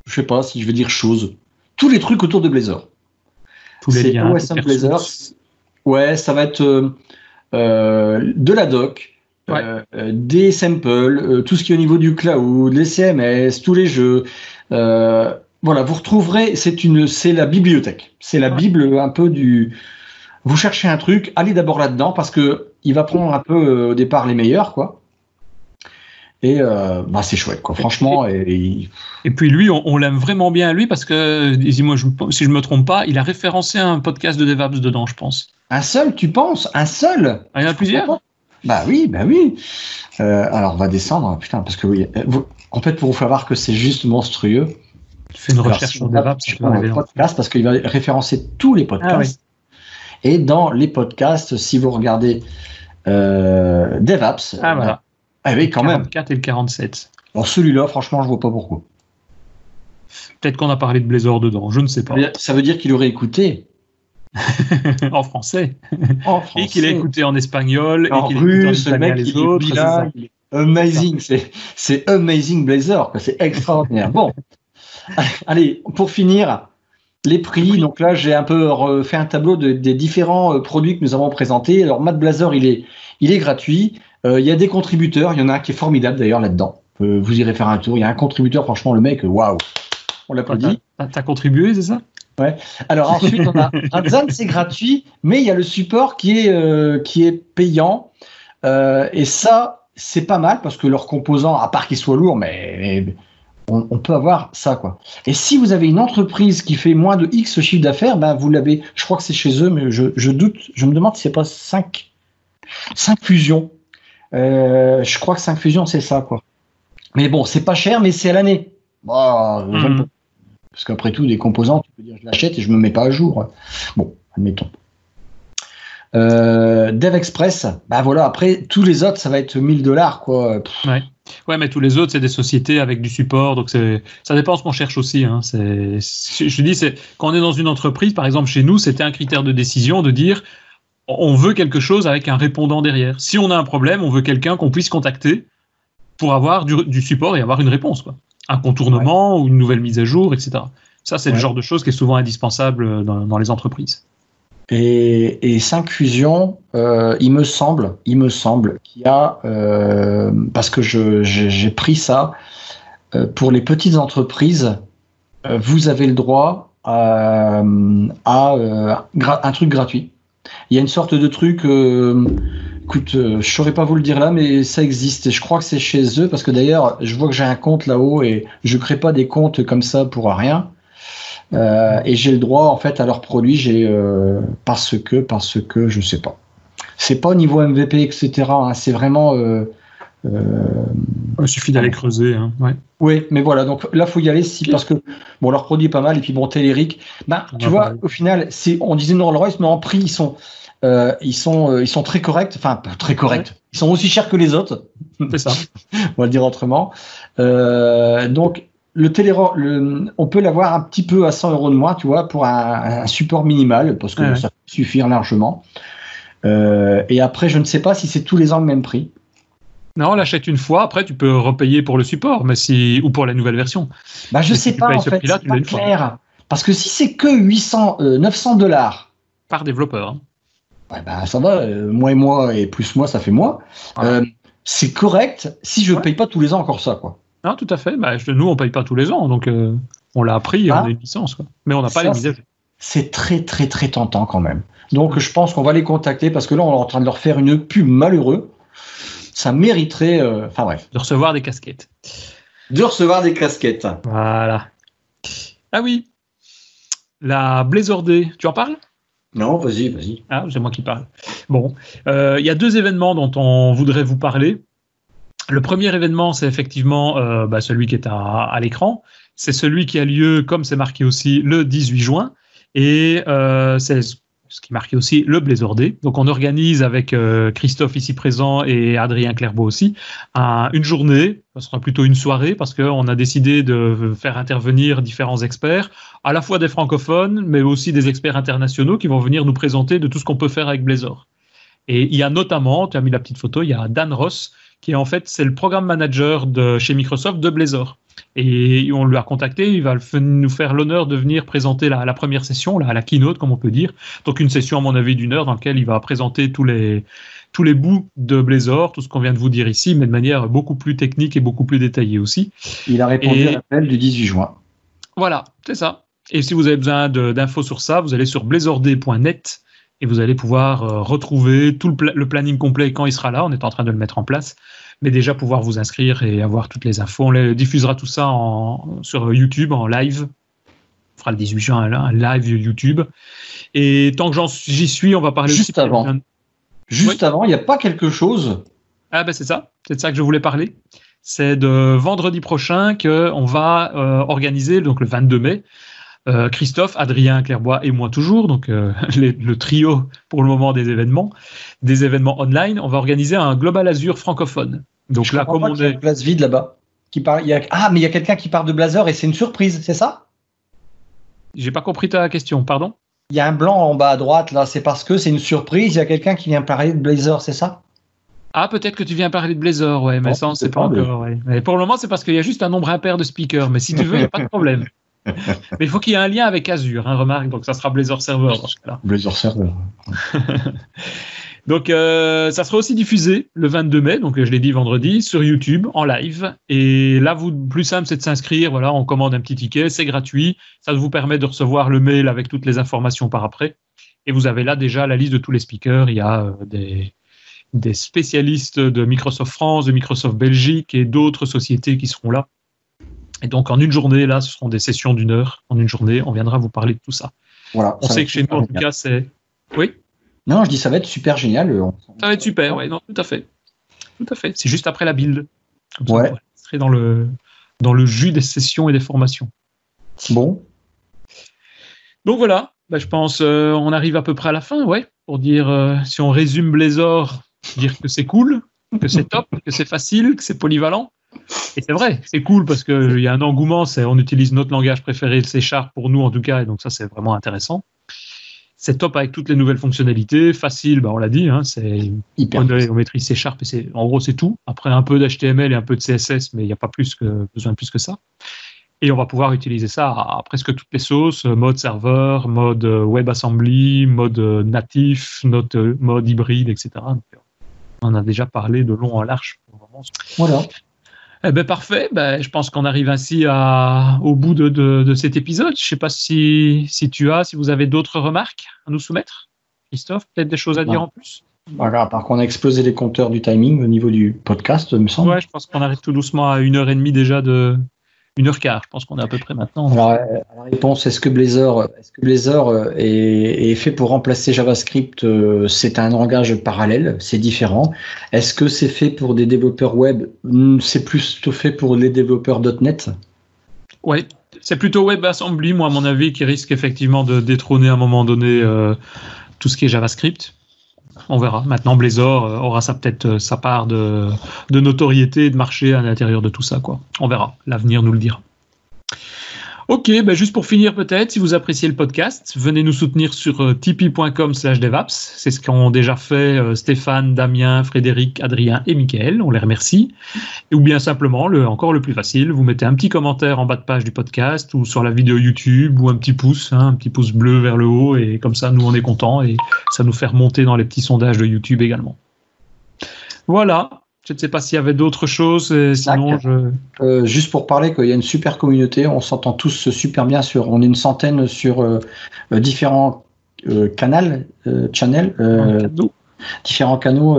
B: je sais pas si je veux dire choses, tous les trucs autour de Blazor.
A: Les liens.
B: Blazor. Ouais, ça va être de la doc, des samples, tout ce qui est au niveau du cloud, les CMS, tous les jeux. Voilà, vous retrouverez, c'est une, c'est la bibliothèque. C'est la bible un peu du. Vous cherchez un truc, allez d'abord là-dedans parce que il va prendre un peu euh, au départ les meilleurs, quoi. Et euh, bah, c'est chouette, quoi. Franchement. Et,
A: et, puis lui, on, l'aime vraiment bien lui parce que, dis-moi, si je me trompe pas, il a référencé un podcast de DevOps dedans, je pense.
B: Un seul, tu penses? Un seul?
A: Ah, Il y en a plusieurs?
B: Bah oui, bah oui. Euh, alors on va descendre, putain, parce que oui. En fait, pour vous faire voir que c'est juste monstrueux.
A: Tu fais une recherche sur DevOps,
B: podcast parce qu'il va référencer tous les podcasts. Ah et dans les podcasts, si vous regardez euh, DevOps,
A: ah, voilà.
B: Ah oui, quand même.
A: 44 et le 47.
B: Alors celui-là, franchement, je vois pas pourquoi.
A: Peut-être qu'on a parlé de Blazor dedans, je ne sais pas.
B: Ça veut dire qu'il aurait écouté.
A: en français. En français. Et qu'il a écouté en espagnol.
B: En
A: et
B: russe, le mec, les autres. amazing, c'est amazing Blazor, c'est extraordinaire. bon, Allez, pour finir, les prix. Donc là, j'ai un peu fait un tableau des différents euh, produits que nous avons présentés. Alors, Matt Blazer, il est, il est gratuit. Euh, il y a des contributeurs. Il y en a un qui est formidable d'ailleurs là-dedans. Euh, vous irez faire un tour. Il y a un contributeur, franchement, le mec, waouh, on l'applaudit.
A: T'as contribué, c'est ça?
B: Ouais. Alors ensuite, on a Ranzan, c'est gratuit, mais il y a le support qui est, qui est payant. et ça, c'est pas mal parce que leurs composants, à part qu'ils soient lourds, mais on, peut avoir ça quoi. Et si vous avez une entreprise qui fait moins de X chiffre d'affaires, ben vous l'avez. Je crois que c'est chez eux, mais je, doute. Je me demande si c'est pas 5 cinq fusions. Euh, je crois que 5 fusions c'est ça quoi. Mais bon, c'est pas cher, mais c'est à l'année. Bah, hmm. Parce qu'après tout, des composants, tu peux dire je l'achète et je me mets pas à jour. Bon, admettons. Euh, DevExpress, bah voilà, après tous les autres, ça va être 1000 dollars quoi.
A: Ouais. Ouais, mais tous les autres, c'est des sociétés avec du support, donc ça dépend ce qu'on cherche aussi. Hein. Je dis, c'est quand on est dans une entreprise, par exemple chez nous, c'était un critère de décision de dire on veut quelque chose avec un répondant derrière. Si on a un problème, on veut quelqu'un qu'on puisse contacter pour avoir du, support et avoir une réponse, quoi. Un contournement ou une nouvelle mise à jour, etc. Ça, c'est le genre de choses qui est souvent indispensable dans les entreprises.
B: Et, et 5 fusions, euh, il me semble, il me semble qu'il y a, euh, parce que j'ai pris ça, euh, pour les petites entreprises, euh, vous avez le droit à, à un truc gratuit. Il y a une sorte de truc, écoute, je ne saurais pas vous le dire là, mais ça existe. Et je crois que c'est chez eux, parce que d'ailleurs, je vois que j'ai un compte là-haut et je crée pas des comptes comme ça pour rien. Euh, et j'ai le droit en fait à leurs produits, j'ai euh, parce que parce que je sais pas. C'est pas au niveau MVP etc. Hein, c'est vraiment. Euh,
A: il suffit d'aller creuser. Hein, ouais.
B: Oui, mais voilà. Donc là, faut y aller si parce que bon, leur produit est pas mal et puis bon, Téléric. Ben, tu vois, au final, c'est on disait Rolls Royce, mais en prix ils sont ils sont ils sont très corrects. Enfin, très corrects. Ils sont aussi chers que les autres.
A: C'est ça.
B: on va le dire autrement. donc le télé, le, on peut l'avoir un petit peu à 100 euros de moins, tu vois, pour un, support minimal, parce que ça peut suffire largement. Euh, et après, je ne sais pas si c'est tous les ans le même prix.
A: Non, on l'achète une fois, après tu peux repayer pour le support, mais si ou pour la nouvelle version.
B: Bah je sais pas en fait, c'est pas clair. Parce que si c'est que 800, 900 euh, dollars
A: par développeur.
B: Ouais, bah ça va, euh, moi et moi et plus moi ça fait moi. c'est correct si je ne paye pas tous les ans encore ça quoi.
A: Ah, tout à fait. Bah, nous, on paye pas tous les ans, donc euh, on l'a appris, on a une licence. Mais on n'a pas les mises
B: C'est très, très, très tentant quand même. Donc, je pense qu'on va les contacter parce que là, on est en train de leur faire une pub malheureux. Ça mériterait. Euh, enfin, bref.
A: De recevoir des casquettes.
B: de recevoir des casquettes.
A: Voilà. Ah oui, la Blazor Day, tu en parles?
B: Non, vas-y, vas-y.
A: Ah, c'est moi qui parle. Bon, euh, il y a deux événements dont on voudrait vous parler. Le premier événement, c'est effectivement euh, bah, celui qui est à, l'écran. C'est celui qui a lieu, comme c'est marqué aussi, le 18 juin. Et euh, c'est ce qui marquait aussi le Blazer Day. Donc on organise avec euh, Christophe ici présent et Adrien Clairbeau aussi une journée, ce sera plutôt une soirée parce qu'on a décidé de faire intervenir différents experts, à la fois des francophones mais aussi des experts internationaux qui vont venir nous présenter de tout ce qu'on peut faire avec Blazor. Et il y a notamment, tu as mis la petite photo, il y a Dan Ross qui est en fait c'est le programme manager de chez Microsoft de Blazor. Et on lui a contacté, il va nous faire l'honneur de venir présenter la, première session, la, la keynote, comme on peut dire. Donc une session, à mon avis, d'une heure dans laquelle il va présenter tous les, tous les bouts de Blazor, tout ce qu'on vient de vous dire ici, mais de manière beaucoup plus technique et beaucoup plus détaillée aussi.
B: Il a répondu à l'appel du 18 juin.
A: Voilà, c'est ça. Et si vous avez besoin d'infos sur ça, vous allez sur blazorday.net et vous allez pouvoir euh, retrouver tout le, le, planning complet quand il sera là. On est en train de le mettre en place mais déjà pouvoir vous inscrire et avoir toutes les infos. On diffusera tout ça en, sur YouTube en live. On fera le 18 juin un live YouTube. Et tant que j'y suis, on va parler
B: juste avant. Juste avant, il n'y a pas quelque chose?
A: Ah ben c'est ça, c'est de ça que je voulais parler. C'est de vendredi prochain que on va euh, organiser, donc le 22 mai, euh, Christophe, Adrien Clairbois et moi toujours, donc euh, le trio pour le moment des événements, des événements online. On va organiser un Global Azure francophone.
B: Donc là, comme on est. une place vide là-bas. Qui parle, il y a... Ah, mais il y a quelqu'un qui parle de Blazer et c'est une surprise, c'est ça?
A: J'ai pas compris ta question, pardon?
B: Il y a un blanc en bas à droite là, c'est parce que c'est une surprise, il y a quelqu'un qui vient parler de Blazer, c'est ça?
A: Ah, peut-être que tu viens parler de Blazer, ouais, mais ça, on sait pas encore. Mais pour le moment, c'est parce qu'il y a juste un nombre impair de speakers. Mais si tu veux, il n'y a pas de problème. Mais il faut qu'il y ait un lien avec Azure, hein, remarque, donc ça sera Blazor Server dans ce cas-là.
B: Blazor Server.
A: donc euh, ça sera aussi diffusé le 22 mai, donc je l'ai dit vendredi, sur YouTube en live. Et là, vous, plus simple, c'est de s'inscrire. Voilà, on commande un petit ticket, c'est gratuit. Ça vous permet de recevoir le mail avec toutes les informations par après. Et vous avez là déjà la liste de tous les speakers. Il y a euh, des, des spécialistes de Microsoft France, de Microsoft Belgique et d'autres sociétés qui seront là et donc en une journée, là, ce seront des sessions d'une heure. En une journée, on viendra vous parler de tout ça. Voilà, on sait que chez nous, en tout cas, c'est. Oui
B: Non, je dis ça va être super génial.
A: Ça va être super, oui, non, tout à fait. Tout à fait. C'est juste après la build.
B: ouais.
A: serait dans le, dans le jus des sessions et des formations.
B: Bon.
A: Donc voilà, bah, je pense euh, on arrive à peu près à la fin, ouais, pour dire euh, si on résume Blazor, dire que c'est cool, que c'est top, que c'est facile, que c'est polyvalent. Et c'est vrai, c'est cool parce qu'il y a un engouement, on utilise notre langage préféré, le C Sharp pour nous en tout cas, et donc ça c'est vraiment intéressant. C'est top avec toutes les nouvelles fonctionnalités, facile, bah on l'a dit, hein, c'est hyper. On, maîtrise C Sharp et c'est, en gros c'est tout. Après un peu d'HTML et un peu de CSS, mais il n'y a pas plus que, besoin de plus que ça. Et on va pouvoir utiliser ça à, presque toutes les sauces, mode serveur, mode WebAssembly, mode natif, mode, mode hybride, etc. on en a déjà parlé de long en large.
B: Voilà.
A: Eh ben parfait, ben, je pense qu'on arrive ainsi à, au bout de, de, cet épisode. Je ne sais pas si, si tu as, si vous avez d'autres remarques à nous soumettre. Christophe, peut-être des choses à dire en plus?
B: Voilà, par contre, on a explosé les compteurs du timing au niveau du podcast, me semble.
A: Ouais, je pense qu'on arrive tout doucement à une heure et demie déjà de, une heure quart. Je pense qu'on est à peu près maintenant.
B: Alors, euh, la réponse, est-ce que Blazor, est-ce que Blazor euh, est, fait pour remplacer JavaScript euh, C'est un langage parallèle, c'est différent. Est-ce que c'est fait pour des développeurs web? Hmm, C'est plutôt fait pour les développeurs .NET
A: Oui, c'est plutôt WebAssembly, moi, à mon avis, qui risque effectivement de détrôner à un moment donné tout ce qui est JavaScript on verra. Maintenant, Blazor euh, aura ça peut-être euh, sa part de, notoriété et de marché à l'intérieur de tout ça. Quoi. On verra. L'avenir nous le dira. Ok, ben juste pour finir peut-être, si vous appréciez le podcast, venez nous soutenir sur euh, tipeee.com slash devaps. C'est ce qu'ont déjà fait euh, Stéphane, Damien, Frédéric, Adrien et Michael. On les remercie. Ou bien simplement, le, encore le plus facile, vous mettez un petit commentaire en bas de page du podcast ou sur la vidéo YouTube ou un petit pouce, hein, un petit pouce bleu vers le haut et comme ça, nous on est content et ça nous fait remonter dans les petits sondages de YouTube également. Voilà, je ne sais pas s'il y avait d'autres choses. Sinon, je...
B: Euh, juste pour parler qu'il y a une super communauté, on s'entend tous super bien sur. On est une centaine sur euh, euh, différents canaux, channels. différents canaux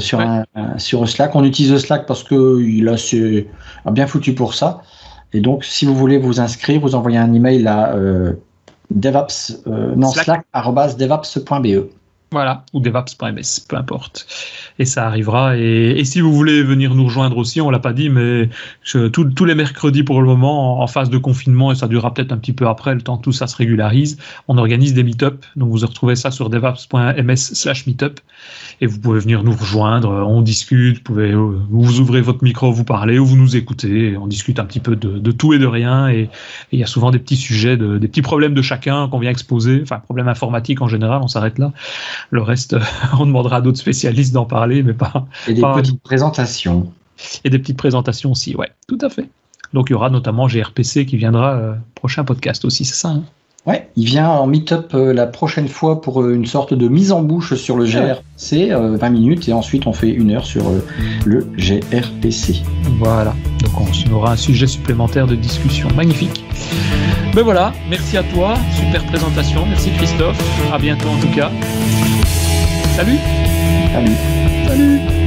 B: sur, un, sur Slack. On utilise Slack parce que il a c'est bien foutu pour ça. Et donc, si vous voulez vous inscrire, vous envoyez un email à devaps, non, slack.devaps.be.
A: Voilà, ou devaps.ms, peu importe. Et ça arrivera. Et, si vous voulez venir nous rejoindre aussi, on l'a pas dit, mais tous les mercredis pour le moment, en, phase de confinement, et ça durera peut-être un petit peu après, le temps que tout ça se régularise, on organise des meet-up. Donc vous retrouvez ça sur devaps.ms slash meetup. Et vous pouvez venir nous rejoindre, on discute, vous pouvez euh, vous ouvrez votre micro, vous parlez, ou vous nous écoutez, on discute un petit peu de, tout et de rien. Et il y a souvent des petits sujets, des petits problèmes de chacun qu'on vient exposer, enfin problèmes informatiques en général, on s'arrête là. Le reste, on demandera à d'autres spécialistes d'en parler, mais pas.
B: Et des petites présentations.
A: Et des petites présentations aussi, ouais, tout à fait. Donc il y aura notamment GRPC qui viendra euh, prochain podcast aussi, c'est ça hein
B: Ouais, il vient en meet-up euh, la prochaine fois pour euh, une sorte de mise en bouche sur le GRPC, 20 minutes, et ensuite on fait une heure sur le GRPC.
A: Voilà, donc on aura un sujet supplémentaire de discussion. Magnifique. Ben voilà, merci à toi, super présentation, merci Christophe, à bientôt en tout cas. Salut.
B: Salut.
A: Salut